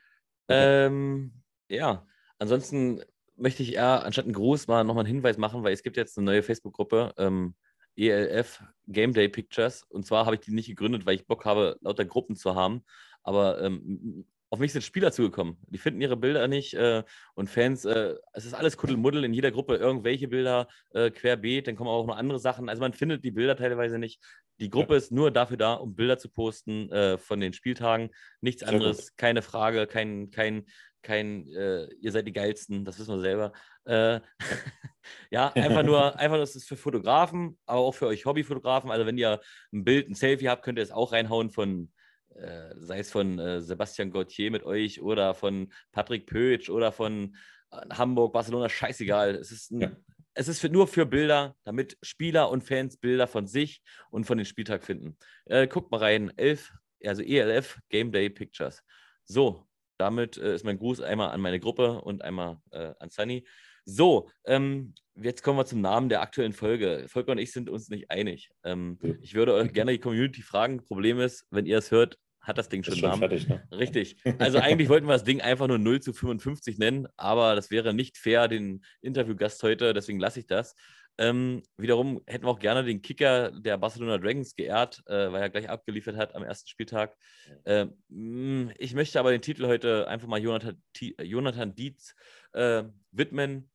Okay. Ähm, ja, ansonsten möchte ich eher anstatt einen Gruß mal nochmal einen Hinweis machen, weil es gibt jetzt eine neue Facebook-Gruppe, ähm, ELF Game Day Pictures. Und zwar habe ich die nicht gegründet, weil ich Bock habe, lauter Gruppen zu haben. Aber ähm, auf mich sind Spieler zugekommen. Die finden ihre Bilder nicht äh, und Fans, äh, es ist alles Kuddelmuddel in jeder Gruppe, irgendwelche Bilder äh, querbeet, dann kommen auch noch andere Sachen. Also man findet die Bilder teilweise nicht. Die Gruppe ja. ist nur dafür da, um Bilder zu posten äh, von den Spieltagen. Nichts Sehr anderes, gut. keine Frage, kein, kein, kein äh, ihr seid die geilsten, das wissen wir selber. Äh, ja, einfach nur, einfach nur, das ist für Fotografen, aber auch für euch Hobbyfotografen. Also wenn ihr ein Bild, ein Selfie habt, könnt ihr es auch reinhauen von äh, sei es von äh, Sebastian Gauthier mit euch oder von Patrick Pötsch oder von äh, Hamburg, Barcelona, scheißegal. Es ist, ein, ja. es ist für, nur für Bilder, damit Spieler und Fans Bilder von sich und von den Spieltag finden. Äh, guckt mal rein, elf, also ELF Game Day Pictures. So, damit äh, ist mein Gruß einmal an meine Gruppe und einmal äh, an Sunny. So, ähm, jetzt kommen wir zum Namen der aktuellen Folge. Volker und ich sind uns nicht einig. Ähm, ich würde euch gerne die Community fragen. Problem ist, wenn ihr es hört, hat das Ding schon, schon Namen. Fertig, ne? Richtig. Also eigentlich wollten wir das Ding einfach nur 0 zu 55 nennen, aber das wäre nicht fair den Interviewgast heute, deswegen lasse ich das. Ähm, wiederum hätten wir auch gerne den Kicker der Barcelona Dragons geehrt, äh, weil er gleich abgeliefert hat am ersten Spieltag. Ähm, ich möchte aber den Titel heute einfach mal Jonathan, Jonathan Dietz äh, widmen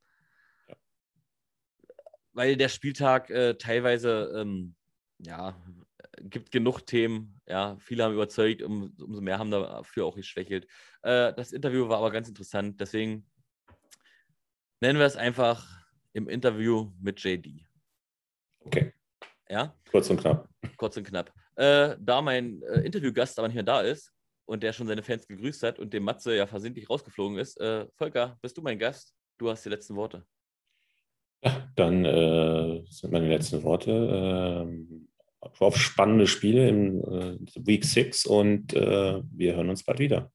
weil der Spieltag äh, teilweise, ähm, ja, gibt genug Themen. Ja, viele haben überzeugt, um, umso mehr haben dafür auch geschwächelt. Äh, das Interview war aber ganz interessant, deswegen nennen wir es einfach im Interview mit JD. Okay. Ja? Kurz und knapp. Kurz und knapp. Äh, da mein äh, Interviewgast aber nicht mehr da ist und der schon seine Fans gegrüßt hat und dem Matze ja versehentlich rausgeflogen ist, äh, Volker, bist du mein Gast? Du hast die letzten Worte. Ja, dann äh, sind meine letzten Worte. Ähm, auf spannende Spiele in äh, Week 6 und äh, wir hören uns bald wieder.